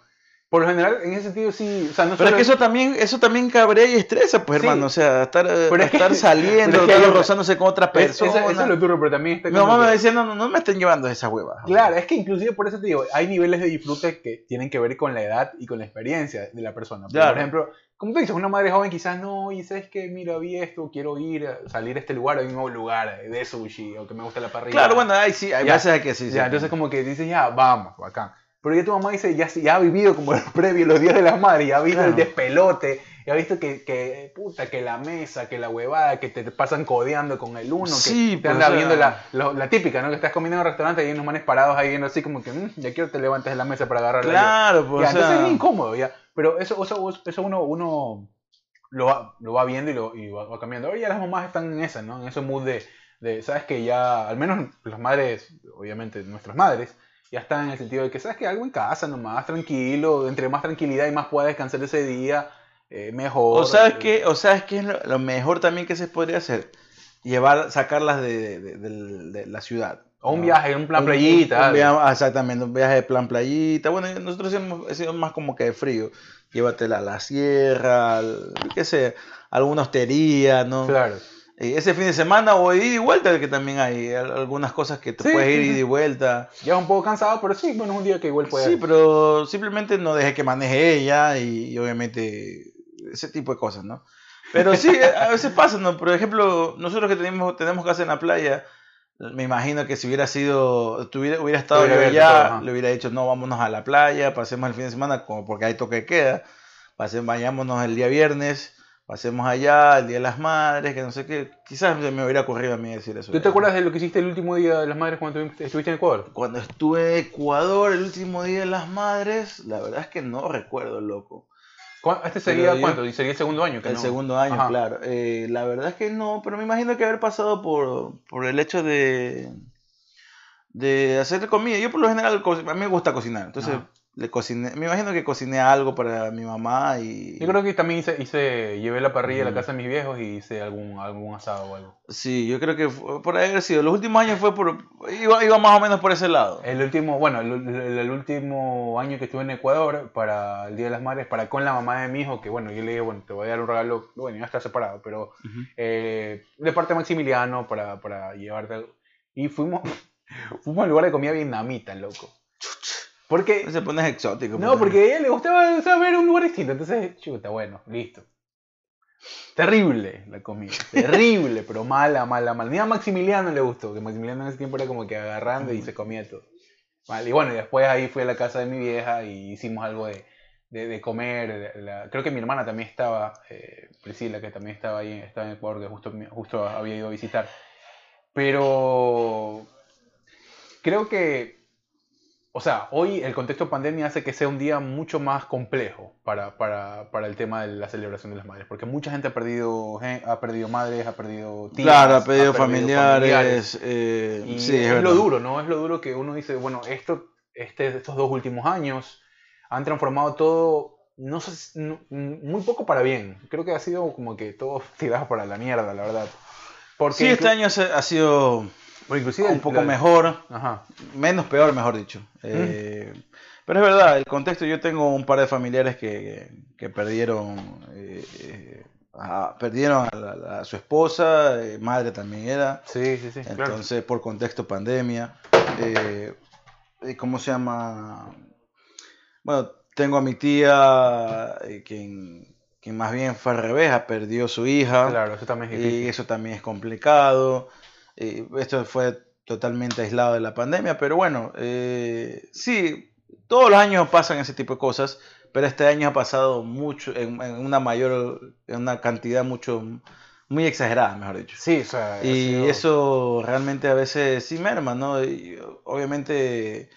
Por lo general, en ese sentido sí, o sea, no Pero es que eso también, eso también cabrea y estresa, pues Sí. hermano, o sea, estar, eh, Pero es que- estar saliendo, pero es que estar rozándose con otras es- personas. eso, es lo duro, pero también está Mi mamá me decía, no, no, no me estén llevando esa hueva. Claro, es que inclusive por eso te digo, hay niveles de disfrute que tienen que ver con la edad y con la experiencia de la persona. Claro. Por ejemplo, como tú dices, una madre joven quizás no, y sabes que, mira, vi esto, quiero ir, a salir a este lugar, hay un nuevo lugar de sushi, o que me gusta la parrilla. Claro, bueno, ahí sí, hay Ya. veces que sí. sí. Ya, entonces como que dices, ya, vamos, bacán. Pero ya tu mamá dice, ya, ya ha vivido como el previo, los días de las madres, ya ha visto el despelote, ya ha visto que, que, puta, que la mesa, que la huevada, que te pasan codeando con el uno, que te pues, anda sea- viendo la, la típica, ¿no? Que estás comiendo en un restaurante y hay unos manes parados ahí viendo así como que, "Mm, ya quiero te levantes de la mesa para agarrar Claro, pues, ya, o sea, entonces es incómodo, ya. Pero eso, eso, eso uno, uno lo, va, lo va viendo y, lo, y va, va cambiando. Ahora ya las mamás están en esa, ¿no? En ese mood de, de, sabes que ya, al menos las madres, obviamente nuestras madres, ya están en el sentido de que, sabes que algo en casa nomás, tranquilo, entre más tranquilidad y más pueda descansar ese día, eh, mejor. O sabes Eh, qué, o sabes qué es lo, lo mejor también que se podría hacer, llevar, sacarlas de, de- de- de la ciudad. O un ¿no? viaje, un plan Un- playita. un viaje- ah, exactamente, un viaje de plan playita. Bueno, nosotros hemos sido más como que de frío. Llévatela a la sierra, al- qué sé, alguna hostería, ¿no? Claro. Eh, ese fin de semana o ida y vuelta, que también hay al- algunas cosas que te Sí, puedes ir sí, ida y vuelta. Ya un poco cansado, pero sí, bueno, es un día que igual puede. Sí, pero simplemente no deje que maneje ella y, y obviamente ese tipo de cosas, ¿no? Pero sí, eh, a veces pasa, ¿no? Por ejemplo, nosotros que tenemos, tenemos casa en la playa, me imagino que si hubiera sido, tuviera, hubiera estado yo allá, le hubiera dicho, no, vámonos a la playa, pasemos el fin de semana, como porque hay toque de queda, pasemos, vayámonos el día viernes, pasemos allá, el día de las madres, que no sé qué, quizás se me hubiera ocurrido a mí decir eso. ¿Tú te acuerdas de lo que hiciste el último día de las madres cuando estuviste- en Ecuador? Cuando estuve en Ecuador el último día de las madres, la verdad es que no recuerdo, loco. ¿Cuá- ¿Este sería yo- cuánto? ¿Y sería el segundo año? que El no? segundo año, Ajá. claro. Eh, la verdad es que no, pero me imagino que haber pasado por, por el hecho de, de hacer comida. Yo por lo general, a mí me gusta cocinar, entonces Ajá. Le cociné, me imagino que cociné algo para mi mamá y... Yo creo que también hice, hice llevé la parrilla a la casa de mis viejos y hice algún, algún asado o algo. Sí, yo creo que fue por haber sido. Los últimos años fue por... Iba, iba más o menos por ese lado. El último, bueno, el, el- el último año que estuve en Ecuador para el Día de las Madres, para con la mamá de mi hijo, que bueno, yo le dije, bueno, te voy a dar un regalo, bueno, ya está separado, pero eh, de parte de Maximiliano para, para llevarte algo. Y fuimos, fuimos al lugar de comida vietnamita, loco. Porque, Se pone exótico. no, porque a ella le gustaba, ver un lugar distinto, entonces, chuta, bueno, listo. Terrible la comida, terrible, pero mala, mala, mala. Ni a Maximiliano le gustó, que Maximiliano en ese tiempo era como que agarrando y se comía todo. Mal. Y bueno, y después ahí fui a la casa de mi vieja y hicimos algo de, de, de comer. la- creo que mi hermana también estaba, eh, Priscila, que también estaba ahí, estaba en Ecuador, que justo, justo había ido a visitar. Pero creo que, o sea, hoy el contexto pandemia hace que sea un día mucho más complejo para, para, para el tema de la celebración de las madres, porque mucha gente ha perdido, ha perdido madres, ha perdido tías, Claro, ha pedido familiares. familiares. eh, Y sí, es, es, lo duro, ¿no? Es lo duro que uno dice, bueno, esto, este, estos dos últimos años han transformado todo, no sé, no- muy poco para bien. Creo que ha sido como que todo tirado para la mierda, la verdad. Porque Sí, este año ha sido inclusive un poco la- mejor. Ajá. Menos peor, mejor dicho. Eh, pero es verdad, el contexto, yo tengo un par de familiares que, que perdieron, eh, eh, a, perdieron a, la- a su esposa, madre también era, Sí, sí, sí, claro. entonces por contexto pandemia. Eh, ¿Cómo se llama? Bueno, tengo a mi tía, quien, quien más bien fue al revés, perdió su hija. Claro, eso también es Y eso también es complicado. Eh, esto fue totalmente aislado de la pandemia, pero bueno, eh, sí, todos los años pasan ese tipo de cosas, pero este año ha pasado mucho, en, en una mayor, en una cantidad mucho, muy exagerada, mejor dicho. Sí, o sea, Y sido- eso realmente a veces sí merma, ¿no? Y, obviamente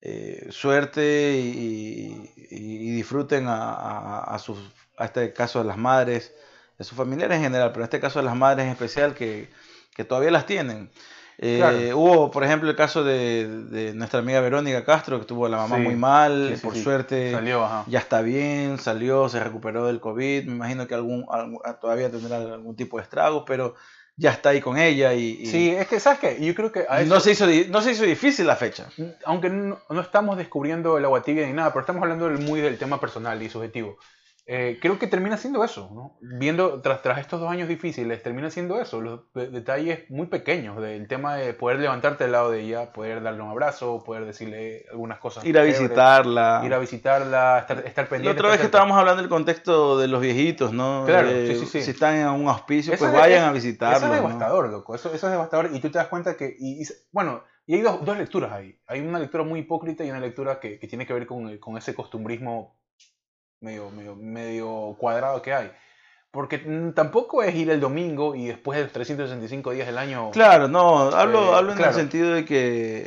eh, suerte y, y- y disfruten a, a, a sus, a este caso de las madres, de sus familiares en general, pero en este caso de las madres en especial que, que todavía las tienen. Eh, Claro. Hubo, por ejemplo, el caso de, de nuestra amiga Verónica Castro, que tuvo a la mamá Sí, muy mal, sí, sí, por suerte Salió, ya está bien, salió, se recuperó del COVID, me imagino que algún, algún- todavía tendrá algún tipo de estragos, pero ya está ahí con ella y, y Sí, es que, ¿sabes qué? Yo creo que a eso, no, se hizo, no se hizo difícil la fecha. aunque no, no estamos descubriendo el agua tibia ni nada, pero estamos hablando muy del tema personal y subjetivo. Eh, creo que termina siendo eso, ¿no? Viendo tras, tras estos dos años difíciles, termina siendo eso, los de- detalles muy pequeños del tema de poder levantarte al lado de ella, poder darle un abrazo, poder decirle algunas cosas. Ir a chéveres, visitarla. Ir a visitarla, estar, estar La pendiente. otra vez que estábamos hablando del contexto de los viejitos, ¿no? Claro, Eh, sí, sí, sí. Si están en un auspicio, Eso pues es- vayan es- a visitarlo. Eso es ¿no? devastador, loco. Eso, eso es devastador. Y tú te das cuenta que. Y, y- bueno, y hay dos, dos lecturas ahí. Hay una lectura muy hipócrita y una lectura que, que tiene que ver con, con ese costumbrismo medio, medio, medio cuadrado que hay. Porque mm, tampoco es ir el domingo y después de los 365 días del año. Claro, no, hablo, Eh, hablo en claro. el sentido de que,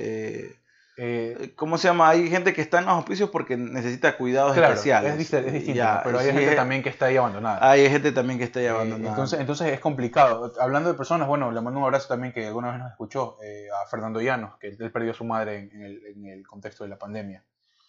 eh, eh, ¿cómo se llama? Hay gente que está en los auspicios porque necesita cuidados claro, especiales. es, es distinto. Ya, pero hay sí, gente es- también que está ahí abandonada. Hay gente también que está ahí Eh, abandonada. entonces, entonces es complicado. Hablando de personas, bueno, le mando un abrazo también que alguna vez nos escuchó, a Fernando Llanos, que él perdió a su madre en, en el, en el contexto de la pandemia.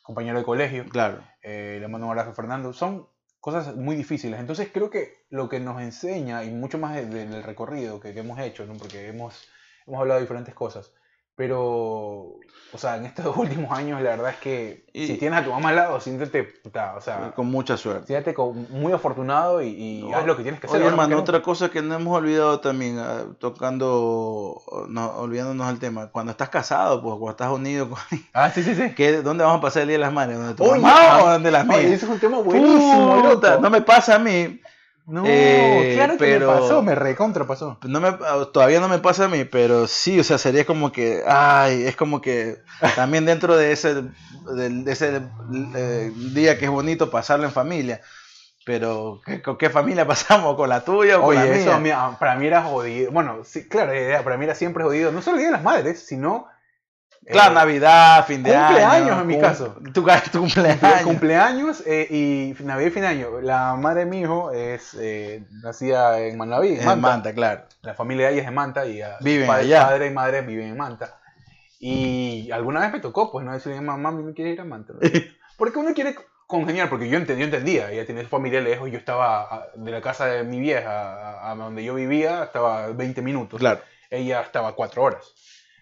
Compañero de colegio, Claro. eh, le mando un abrazo a Fernando. Son cosas muy difíciles. Entonces creo que lo que nos enseña, y mucho más de- de- del recorrido que, que hemos hecho, ¿no? porque hemos, hemos hablado de diferentes cosas, pero, o sea, en estos últimos años la verdad es que Y- si tienes a tu mamá al lado, siéntete, puta, o sea, Con mucha suerte. siéntete con- muy afortunado y, y haz lo que tienes que hacer. Oye, hermano, otra cosa que no hemos olvidado también, ah, tocando, no, olvidándonos del tema, cuando estás casado, pues cuando estás unido, con. Ah, sí, sí, sí. ¿qué- ¿dónde vamos a pasar el Día de las Madres? ¿Donde tu Oye, mamá o donde las Oye, ese es un tema buenísimo, Puta, no me pasa a mí, No, Eh, claro que pero- me pasó, me recontra pasó. no me, ah, todavía no me pasa a mí, pero sí, o sea, sería como que, ay, es como que también dentro de ese, del- de ese eh, día que es bonito pasarlo en familia, pero ¿qué- ¿con qué familia pasamos? ¿Con la tuya o con la mía? eso para mí era jodido. Bueno, sí, claro, para mí era siempre jodido. No solo el Día de las Madres, sino Claro, Eh, Navidad, fin de año. cumpleaños en mi caso. Tu, tu cumpleaños. cumpleaños eh, y Navidad y fin de año. La madre de mi hijo es eh, nacida en Manaví, En Manta. Manta, claro. La familia de ella es de Manta y ah, Viven padre, allá. padre y madre viven en Manta. Y alguna vez me tocó, pues, no decirle, mamá, ¿me quieres ir a Manta? Porque uno quiere congeniar, porque yo, ent- yo entendía, ella tenía su familia lejos, yo estaba ah, de la casa de mi vieja a, a donde yo vivía, estaba 20 minutos. Claro. Ella estaba 4 horas.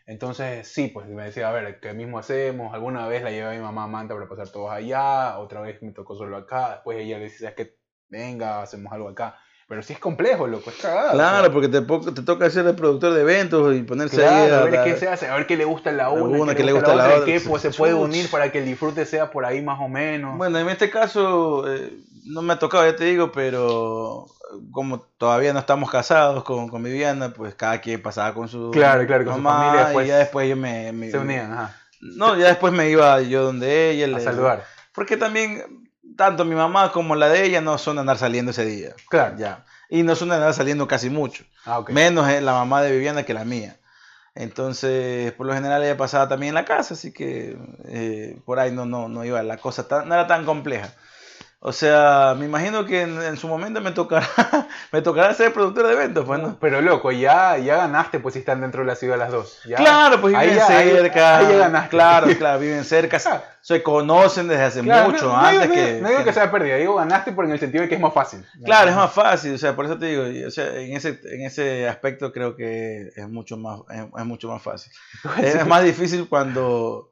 Entonces, sí, pues me decía, a ver, ¿qué mismo hacemos? Alguna vez la llevé a mi mamá a Manta para pasar todos allá, otra vez me tocó solo acá, después ella le decía, es que venga, hacemos algo acá. Pero sí es complejo, loco, es cagado. o sea, Claro, porque te, te toca ser el productor de eventos y ponerse ahí Claro, a a ver la- qué se hace, a ver qué le gusta la una, una, qué qué le gusta la gusta a la otra, qué pues, se puede Chuch. unir para que el disfrute sea por ahí más o menos. Bueno, en este caso eh, no me ha tocado, ya te digo, pero como todavía no estamos casados con, con Viviana, pues cada quien pasaba con su Claro, claro, con su mamá familia, después y ya después yo me, me- se unían, ajá, No, ya después me iba yo donde ella. a le- saludar. Porque también tanto mi mamá como la de ella no son de andar saliendo ese día. Claro. Ya. Y no son de andar saliendo casi mucho. Ah. Menos eh, la mamá de Viviana que la mía. Entonces, por lo general ella pasaba también en la casa, así que eh, por ahí no, no, no iba la cosa, tan, no era tan compleja. O sea, me imagino que en, en su momento me tocará, me tocará ser productor de eventos, pues, ¿no? Pero loco, ya, ya ganaste pues si están dentro de la ciudad las dos. Ya- Claro, pues ahí viven ya- ahí- cerca. ahí ya ganaste. Claro, claro, viven cerca. se- conocen desde hace Claro, mucho, no, no antes digo, que. no digo que, que- sea pérdida, digo ganaste por en el sentido de que es más fácil. Claro, es más fácil, o sea, por eso te digo, o sea, en ese, en ese aspecto creo que es mucho más, es, es mucho más fácil. Es más difícil cuando,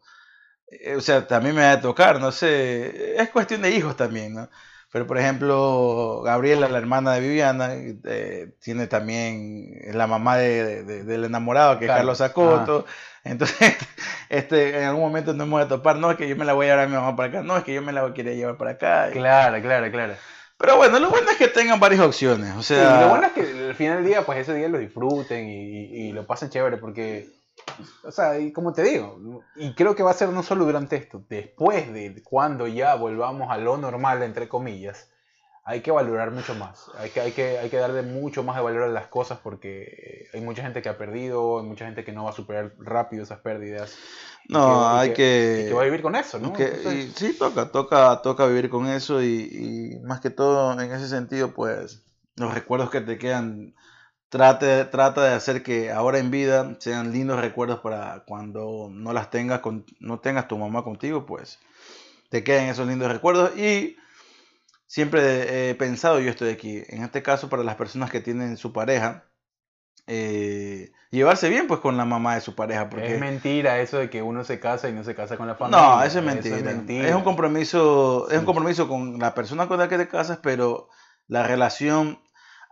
o sea, también me va a tocar, no sé, es cuestión de hijos también, ¿no? Pero por ejemplo, Gabriela, la hermana de Viviana, eh, tiene también, es la mamá de, de- del enamorado, que es Claro. Carlos Acoto. Entonces, este, en algún momento nos vamos a topar, no es que yo me la voy a llevar a mi mamá para acá, no es que yo me la quería llevar para acá. y- Claro, claro, claro. Pero bueno, lo bueno es que tengan varias opciones, o Sí, sea... y lo bueno es que al final del día, pues ese día lo disfruten y, y lo pasen chévere porque, o sea, y como te digo, y creo que va a ser no solo durante esto, después de cuando ya volvamos a lo normal, entre comillas, hay que valorar mucho más, hay que, hay que, hay que darle mucho más de valor a las cosas porque hay mucha gente que ha perdido, hay mucha gente que no va a superar rápido esas pérdidas. y No, y hay y que... que va a vivir con eso, ¿no? que- Entonces, y sí, toca, toca, toca vivir con eso y, y más que todo en ese sentido, pues los recuerdos que te quedan, trate, trata de hacer que ahora en vida sean lindos recuerdos para cuando no las tengas, con, no tengas tu mamá contigo, pues te queden esos lindos recuerdos y siempre he pensado, yo estoy aquí, en este caso para las personas que tienen su pareja, eh, llevarse bien pues con la mamá de su pareja, porque Es mentira eso de que uno se casa y no se casa con la familia. no, eso es mentira. es, mentira. un compromiso, es un compromiso con la persona con la que te casas, pero la relación,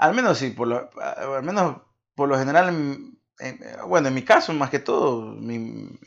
al menos sí, por lo, al menos por lo general, en- en- bueno, en mi caso más que todo, mi,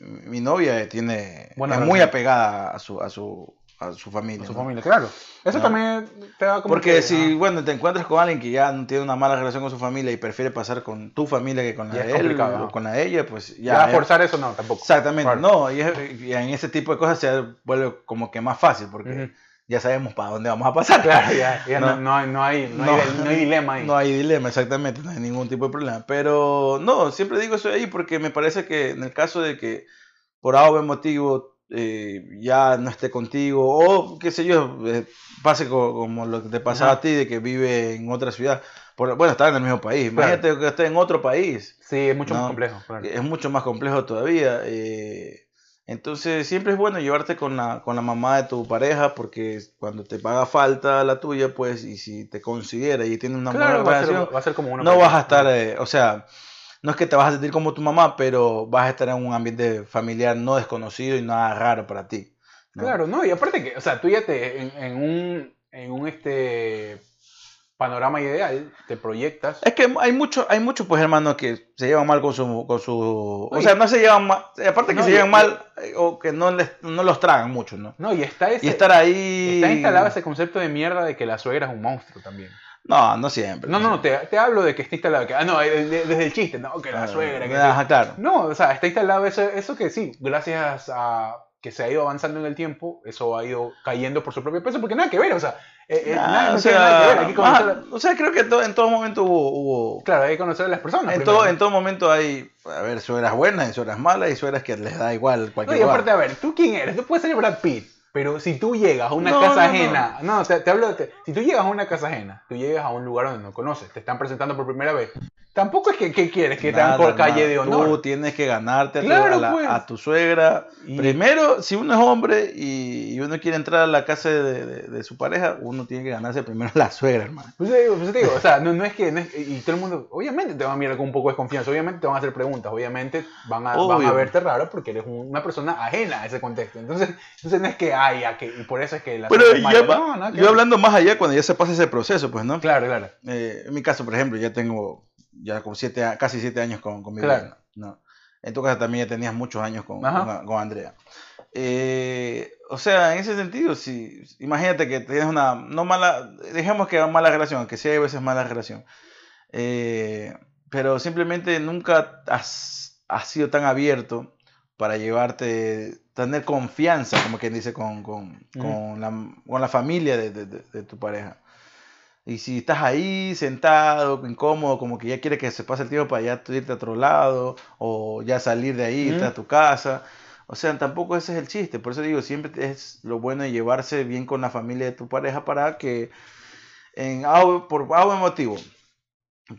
mi novia tiene es muy apegada a su a su a su familia. A su ¿no? familia, claro. Eso No. también te da como Porque que, si, ah, bueno, te encuentras con alguien que ya tiene una mala relación con su familia y prefiere pasar con tu familia que con la Ya de él o con la de ella, pues ya, ya, forzar eso no, tampoco. Exactamente, Claro. no, y, es- y en ese tipo de cosas se vuelve como que más fácil porque. Ya sabemos para dónde vamos a pasar. Claro, ya, ya no, No. no hay, no, hay, no, hay, dilema ahí. No hay dilema, exactamente, no hay ningún tipo de problema. Pero no, siempre digo eso ahí porque me parece que en el caso de que por algo motivo eh, ya no esté contigo o qué sé yo, eh, pase co- como lo que te pasaba Ajá. a ti de que vive en otra ciudad. Por, bueno, estar en el mismo país. Claro. Imagínate que esté en otro país. Sí, es mucho más complejo. claro. es mucho más complejo todavía. eh, entonces siempre es bueno llevarte con la, con la mamá de tu pareja porque cuando te paga falta la tuya, pues, y si te considera y tiene una Claro, buena va a, ser, va a ser como una no pareja. vas a estar, eh, o sea, no es que te vas a sentir como tu mamá, pero vas a estar en un ambiente familiar no desconocido y nada raro para ti. ¿no? Claro, no, y aparte que, o sea, tú ya te, en, en un, en un este panorama ideal, te proyectas. Es que hay muchos, hay muchos, pues, hermanos, que se llevan mal con su, con su, o sea, no se llevan mal, aparte que No, se llevan mal, eh, o que no les, no los tragan mucho, ¿no? No, y está ese, Y estar ahí. está instalado ese concepto de mierda de que la suegra es un monstruo también. No, no siempre. No, no, no, te, te hablo de que está instalado, que, ah, no, de- de- desde el chiste, no, que la Ah, suegra, que Ajá, claro. No, o sea, está instalado eso, eso que sí, gracias a que se ha ido avanzando en el tiempo, eso ha ido cayendo por su propio peso, porque nada que ver, o sea, eh, eh, Nah, nada, no o, sea, nada que ver, que conocer, ah, o sea, creo que to- en todo momento hubo, hubo- claro, hay que conocer a las personas. en primero. todo, en todo momento hay, a ver, suegras buenas y suegras malas y suegras que les da igual No, cualquier y lugar. aparte, a ver, ¿tú quién eres? Tú puedes ser Brad Pitt, pero si tú llegas a una No, casa no, no. ajena, no, te, te hablo de, si tú llegas a una casa ajena, tú llegas a un lugar donde no conoces, te están presentando por primera vez, tampoco es que, ¿qué quieres? Que te dan Nada, por calle nada. de honor. Tú tienes que ganarte a tu- Claro, a, la- pues. a tu suegra. Y- Primero, si uno es hombre y, uno quiere entrar a la casa de, de- de su pareja, uno tiene que ganarse primero a la suegra, hermano. Pues te digo, pues te digo, o sea, no, no es que, no es- y todo el mundo, obviamente te van a mirar con un poco de desconfianza, obviamente te van a hacer preguntas, obviamente van a, van a verte raro porque eres un- una persona ajena a ese contexto. Entonces, entonces no es que que, y por eso es que la Pero ya mala. va- No, que yo ver. hablando más allá, cuando ya se pasa ese proceso, pues, ¿no? Claro, claro. Eh, en mi caso, por ejemplo, ya tengo ya como siete, casi siete años con, con mi Claro. hermana, ¿no? En tu casa también ya tenías muchos años con, con, con Andrea. Eh, o sea, en ese sentido, si, imagínate que tienes una, no mala, dejemos que mala relación, que sí hay veces mala relación, eh, pero simplemente nunca has, has sido tan abierto para llevarte, tener confianza, como quien dice, con, con, la, con la familia de, de- de- tu pareja. Y si estás ahí sentado, incómodo, como que ya quieres que se pase el tiempo para ya irte a otro lado, o ya salir de ahí, irte a tu casa. O sea, tampoco ese es el chiste. Por eso digo, siempre es lo bueno de llevarse bien con la familia de tu pareja para que, en, por algo motivo,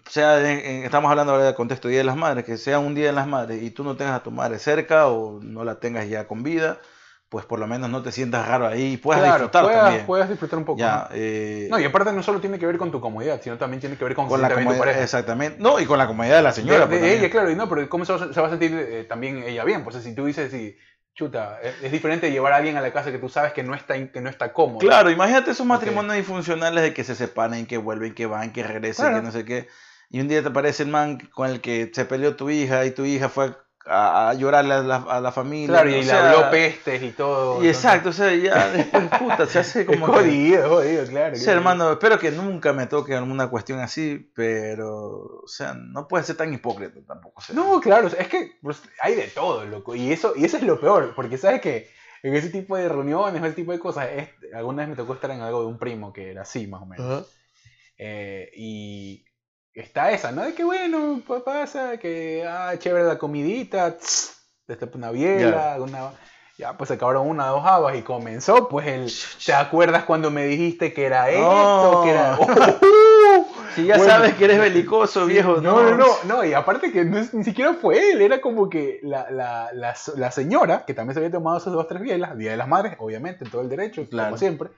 sea, en- estamos hablando ahora del contexto Día de las Madres, que sea un Día de las Madres y tú no tengas a tu madre cerca o no la tengas ya con vida, pues por lo menos no te sientas raro ahí y puedas Claro, disfrutar puedas, también. puedas disfrutar un poco. Ya, ¿no? eh, No, y aparte no solo tiene que ver con tu comodidad, sino también tiene que ver con, con la bien tu comodidad, pareja. exactamente. No, y con la comodidad de la señora. de, pues, de también. ella, claro, y no, pero cómo se va, a- se va a sentir eh, también ella bien. Pues si tú dices, si, chuta, es, es diferente llevar a alguien a la casa que tú sabes que no está, que no está cómodo. Claro, imagínate esos matrimonios disfuncionales de que se separan, que vuelven, que van, que regresan, Claro. que no sé qué. Y un día te aparece el man con el que se peleó tu hija y tu hija fue a, a llorarle a la, a la familia. Claro, y O le sea, habló pestes y todo. Y exacto, o sea, ya después, puta, se hace Es como que... jodido, es jodido, claro. Sí, claro. hermano, espero que nunca me toque alguna cuestión así, pero, o sea, no puede ser tan hipócrita tampoco. o sea. No, claro, o sea, es que pues, hay de todo, loco. Y eso, y eso es lo peor, porque sabes que en ese tipo de reuniones o ese tipo de cosas, es- alguna vez me tocó estar en algo de un primo que era así, más o menos. Ajá. Eh, y está esa, ¿no? De que bueno, pasa, que ah, chévere la comidita, tss, una biela, una... Ya, pues acabaron una, dos habas y comenzó, pues el... ¿Te acuerdas cuando me dijiste que era esto? Que era... Si ya Bueno, sabes que eres belicoso, viejo, no, no, no, no, y aparte que no ni siquiera fue él, era como que la, la, la, la señora, que también se había tomado sus dos, tres bielas, Día de las Madres, obviamente, todo el derecho, Claro. como siempre.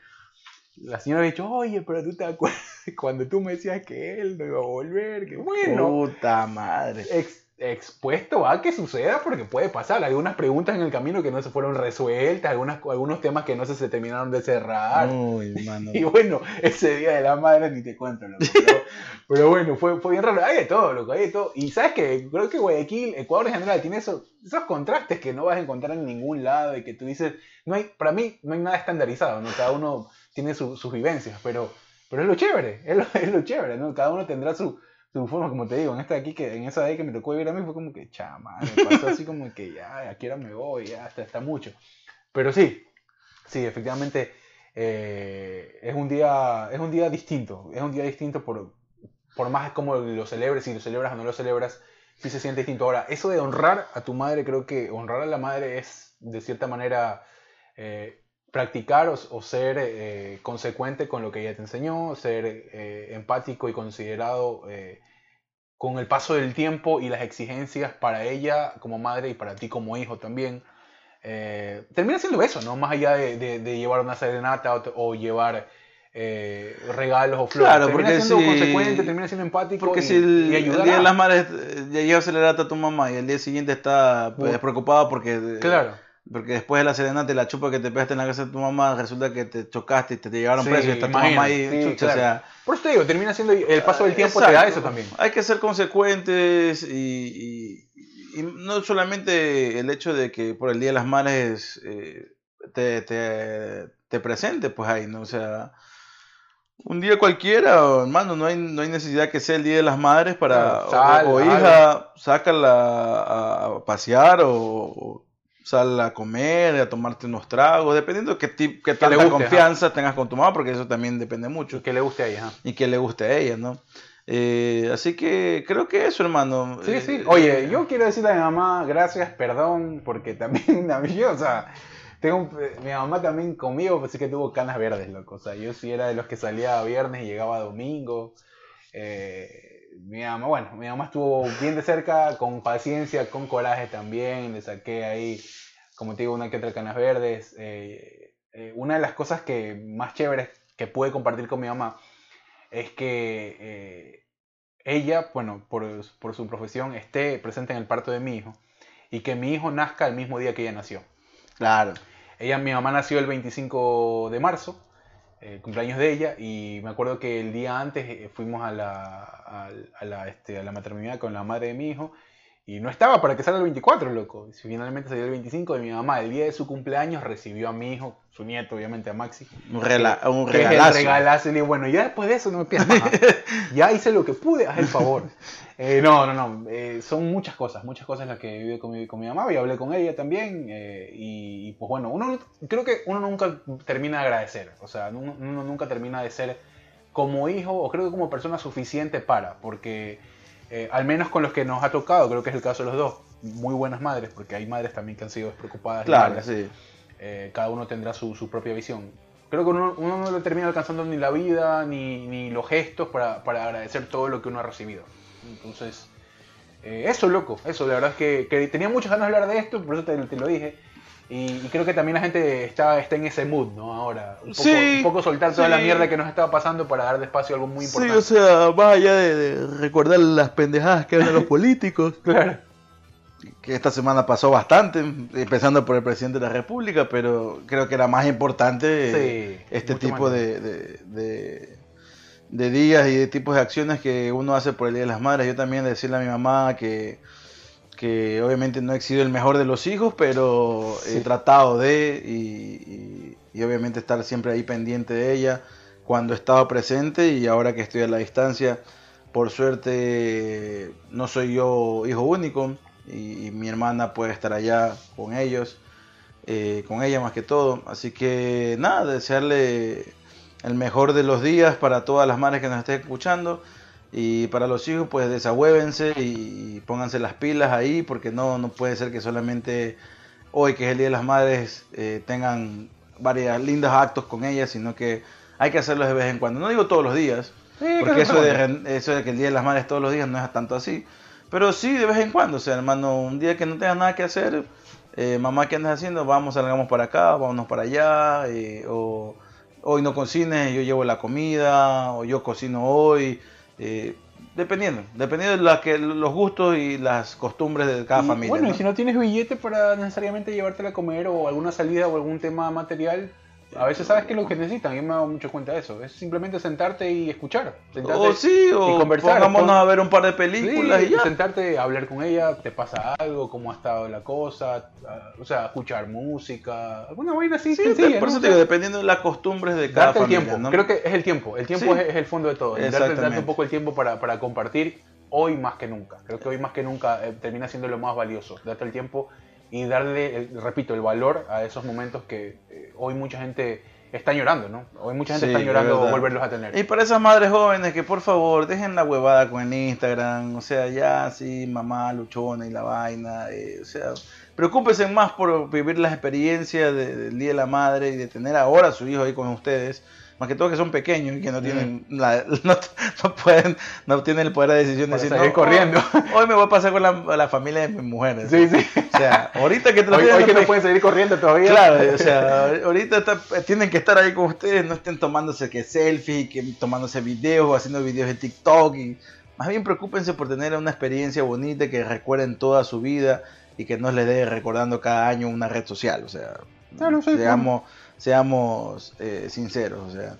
La señora había dicho, oye, pero tú te acuerdas cuando tú me decías que él no iba a volver, que bueno, Puta madre. ex- expuesto a que suceda porque puede pasar. Algunas preguntas en el camino que no se fueron resueltas, algunas, algunos temas que no se, se terminaron de cerrar. Uy, mano. Y bueno, ese día de la madre ni te cuento, loco. Pero, pero bueno, fue, fue bien raro. Hay de todo, loco, hay de todo. Y sabes que creo que Guayaquil, Ecuador en general, tiene esos, esos contrastes que no vas a encontrar en ningún lado y que tú dices, no hay, para mí no hay nada estandarizado, ¿no? Cada uno tiene su- sus vivencias, pero, pero es lo chévere, es lo, chévere, ¿no? Cada uno tendrá su, su forma, como te digo, en esta de aquí, que en esa de que me tocó vivir a mí fue como que, chama, me pasó así como que ya, aquí ahora me voy, ya, está, está mucho. Pero sí, sí, efectivamente, eh, es un día es un día distinto es un día distinto por, por más como lo celebres si lo celebras o no lo celebras sí se siente distinto ahora eso de honrar a tu madre creo que honrar a la madre es de cierta manera eh, practicar o, o ser eh, consecuente con lo que ella te enseñó ser eh, empático y considerado eh, con el paso del tiempo y las exigencias para ella como madre y para ti como hijo también eh, termina siendo eso, ¿no? Más allá de, de- de llevar una serenata o, o llevar eh, regalos o flores. Claro, termina porque siendo si- consecuente, termina siendo empático Porque y, si el, y el día de las madres eh, ya lleva a celebrar a tu mamá y el día siguiente está pues, preocupada porque, eh, Claro. Porque después de la serenata y la chupa que te pegaste en la casa de tu mamá, resulta que te chocaste y te, te llevaron Sí, preso y está tu mamá ahí, sí, chucha, o claro. sea... Por eso te digo, termina siendo el paso del tiempo te da eso también. Hay que ser consecuentes y, y- y no solamente el hecho de que por el Día de las Madres eh, te, te, te presente, pues ahí, ¿no? O sea, un día cualquiera, hermano, no hay, no hay necesidad que sea el Día de las Madres para, Claro, sal, o, hija, sácala a, a pasear o sal a comer, a tomarte unos tragos, dependiendo de qué, tip- qué tanta guste, confianza tengas con tu mamá, porque eso también depende mucho. Que le guste a ella. Y que le guste a ella, ¿no? Eh, así que creo que eso, hermano. Sí, Eh, sí. Oye, yo quiero decirle a mi mamá gracias, perdón, porque también a mí, o sea, tengo un- mi mamá también conmigo, pues sí que tuvo canas verdes, loco. O sea, yo sí era de los que salía viernes y llegaba domingo. Eh, mi mamá, bueno, mi mamá estuvo bien de cerca, con paciencia, con coraje también. Le saqué ahí, como te digo, una que otra canas verdes. Eh, eh, una de las cosas que más chéveres que pude compartir con mi mamá es que eh, ella, bueno, por, por su profesión, esté presente en el parto de mi hijo y que mi hijo nazca el mismo día que ella nació. Claro. Ella, mi mamá nació el 25 de marzo, el cumpleaños de ella, y me acuerdo que el día antes eh, fuimos a la, a, a la, este, a la maternidad con la madre de mi hijo, y no estaba para que salga el 24, loco. Y finalmente salió el 25 de mi mamá. El día de su cumpleaños recibió a mi hijo, su nieto, obviamente, a Maxi. Un, rela- un que es el regalazo. regalazo. Y le digo, bueno, ya después de eso no me más. ya hice lo que pude, haz el favor. Eh, no, no, no. eh, son muchas cosas, muchas cosas las que viví con mi, con mi mamá y hablé con ella también. eh, y, y, pues bueno, uno creo que uno nunca termina de agradecer. O sea, uno, uno nunca termina de ser como hijo o creo que como persona suficiente para. Porque eh, al menos con los que nos ha tocado, creo que es el caso de los dos, muy buenas madres, porque hay madres también que han sido despreocupadas. Claro, sí. Eh, cada uno tendrá su, su propia visión. Creo que uno, uno no le termina alcanzando ni la vida ni, ni los gestos para, para agradecer todo lo que uno ha recibido. Entonces, eh, eso, loco, eso, la verdad es que, que tenía muchas ganas de hablar de esto, por eso te, te lo dije. Y, y creo que también la gente está, está en ese mood, ¿no? Ahora, un poco, Sí, un poco soltar toda la sí. mierda que nos estaba pasando para dar espacio a algo muy Sí, importante. o sea, más allá de, de recordar las pendejadas que hablan los políticos, claro. que esta semana pasó bastante, empezando por el presidente de la República, pero creo que era más importante eh, Sí, este tipo de, de- de días y de tipos de acciones que uno hace por el Día de las Madres. Yo también decirle a mi mamá que, que obviamente no he sido el mejor de los hijos, pero he tratado de y, y- y obviamente estar siempre ahí pendiente de ella cuando estaba presente y ahora que estoy a la distancia, por suerte no soy yo hijo único y, y mi hermana puede estar allá con ellos, eh, con ella más que todo. Así que nada, desearle el mejor de los días para todas las madres que nos estén escuchando. Y para los hijos, pues desahuévense y, y pónganse las pilas ahí, porque no, no puede ser que solamente hoy, que es el Día de las Madres, eh, tengan varios lindos actos con ellas, sino que hay que hacerlos de vez en cuando. No digo todos los días, Sí, porque eso de, eso de que el Día de las Madres todos los días no es tanto así. Pero sí, de vez en cuando, o sea, hermano, un día que no tengas nada que hacer, eh, mamá, ¿qué andas haciendo? Vamos, salgamos para acá, vámonos para allá, eh, o hoy no cocines, yo llevo la comida, o yo cocino hoy, eh, dependiendo, dependiendo de la que, los gustos y las costumbres de cada Y, familia. Bueno, ¿no? y si no tienes billete para necesariamente llevártela a comer o alguna salida o algún tema material, a veces sabes que es lo que necesitan. Yo me he dado mucho cuenta de eso. Es simplemente sentarte y escuchar. Sentarte O sí, o y conversar. pongámonos Pon- a ver un par de películas Sí, y ya. sentarte a hablar con ella, te pasa algo, cómo ha estado la cosa, o sea, escuchar música, alguna vaina así Sí, sencilla, por ¿no? eso te digo, dependiendo de las costumbres de cada darte el familia. tiempo. ¿no? Creo que es el tiempo. El tiempo Sí. es, es el fondo de todo. Darte, un poco el tiempo para, para compartir hoy más que nunca. Creo que hoy más que nunca eh, termina siendo lo más valioso. Darte el tiempo y darle, el- repito, el valor a esos momentos que eh, hoy mucha gente está llorando, ¿no? Hoy mucha gente Sí, está es llorando volverlos a tener. Y para esas madres jóvenes que por favor dejen la huevada con el Instagram, o sea, ya sí, mamá luchona y la vaina, eh, o sea, preocúpense más por vivir las experiencias de- del Día de la Madre y de tener ahora a su hijo ahí con ustedes, más que todo que son pequeños y que no tienen, la- no, no pueden, no tienen el poder de decisión de decir, salir no, corriendo. Hoy, hoy me voy a pasar con la, la familia de mis mujeres. Sí, sí. O sea, ahorita que Hoy, hoy que no pueden seguir corriendo todavía. Claro, o sea, ahorita está- tienen que estar ahí con ustedes, no estén tomándose que selfie, que tomándose videos o haciendo videos de TikTok. Y más bien preocúpense por tener una experiencia bonita que recuerden toda su vida y que no les dé recordando cada año una red social. O sea, Claro, sí, seamos, seamos eh, sinceros. O sea,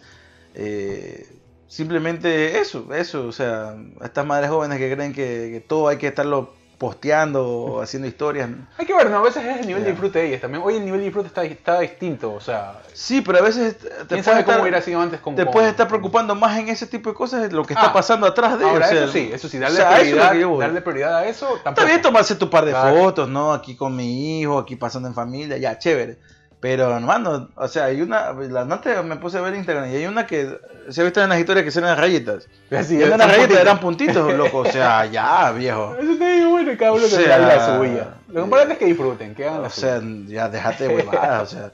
eh, simplemente eso, eso. O sea, estas madres jóvenes que creen que, que todo hay que estarlo posteando o haciendo historias. Hay que ver, ¿no? A veces es el nivel de disfrute de ellas también. Hoy el nivel de disfrute está, está distinto, o sea, Sí, pero a veces te ¿quién puedes sabe estar, cómo hubiera sido antes con te con- puedes estar preocupando más en ese tipo de cosas de lo que está Ah. pasando atrás de Ahora, o sea, eso sí, eso sí, darle, o sea, eso prioridad, darle prioridad a eso tampoco. Está bien tomarse tu par de Claro. fotos, ¿no? Aquí con mi hijo, aquí pasando en familia, ya, chévere. Pero, hermano, o sea, hay una. La noche me puse a ver Instagram y hay una que. Se ha visto en las historias que eran rayitas. Eran son las rayitas, eran puntitos, loco. O sea, ya, viejo. Eso te digo, bueno, cada uno O sea, la suya. Lo importante es que disfruten, que hagan la O sea, ya déjate de huevadas. O sea,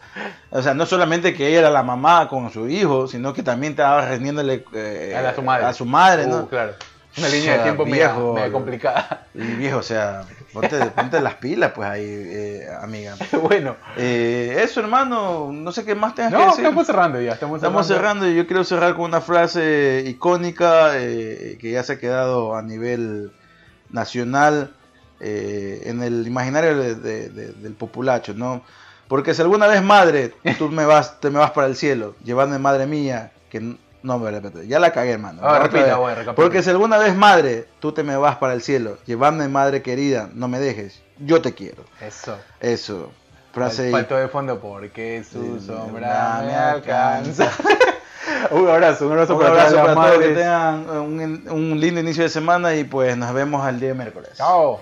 o sea, no solamente que ella era la mamá con su hijo, sino que también estaba rendiéndole eh, A su madre. a su madre, Uh, ¿no? claro. Una O línea sea, de tiempo media, viejo, media complicada. Y viejo, o sea, ponte, ponte las pilas, pues ahí, eh, amiga. bueno, Eh, eso, hermano, no sé qué más tengas que no, decir. estamos cerrando ya. Estamos cerrando. Estamos cerrando y yo quiero cerrar con una frase icónica eh, que ya se ha quedado a nivel nacional eh, en el imaginario de- de- de- del populacho, ¿no? Porque si alguna vez madre, tú me vas, te me vas para el cielo, llevadme madre mía, que no me repito, ya la cagué, hermano. Ah, repita, recapitula. Porque si alguna vez madre, tú te me vas para el cielo, llevadme madre querida, no me dejes, yo te quiero. Eso. Eso. Frase Faltó de fondo porque su Sí, sombra me alcanza. un abrazo, un abrazo Un para abrazo para todos, que tengan un, un lindo inicio de semana y pues nos vemos el día miércoles. Chao.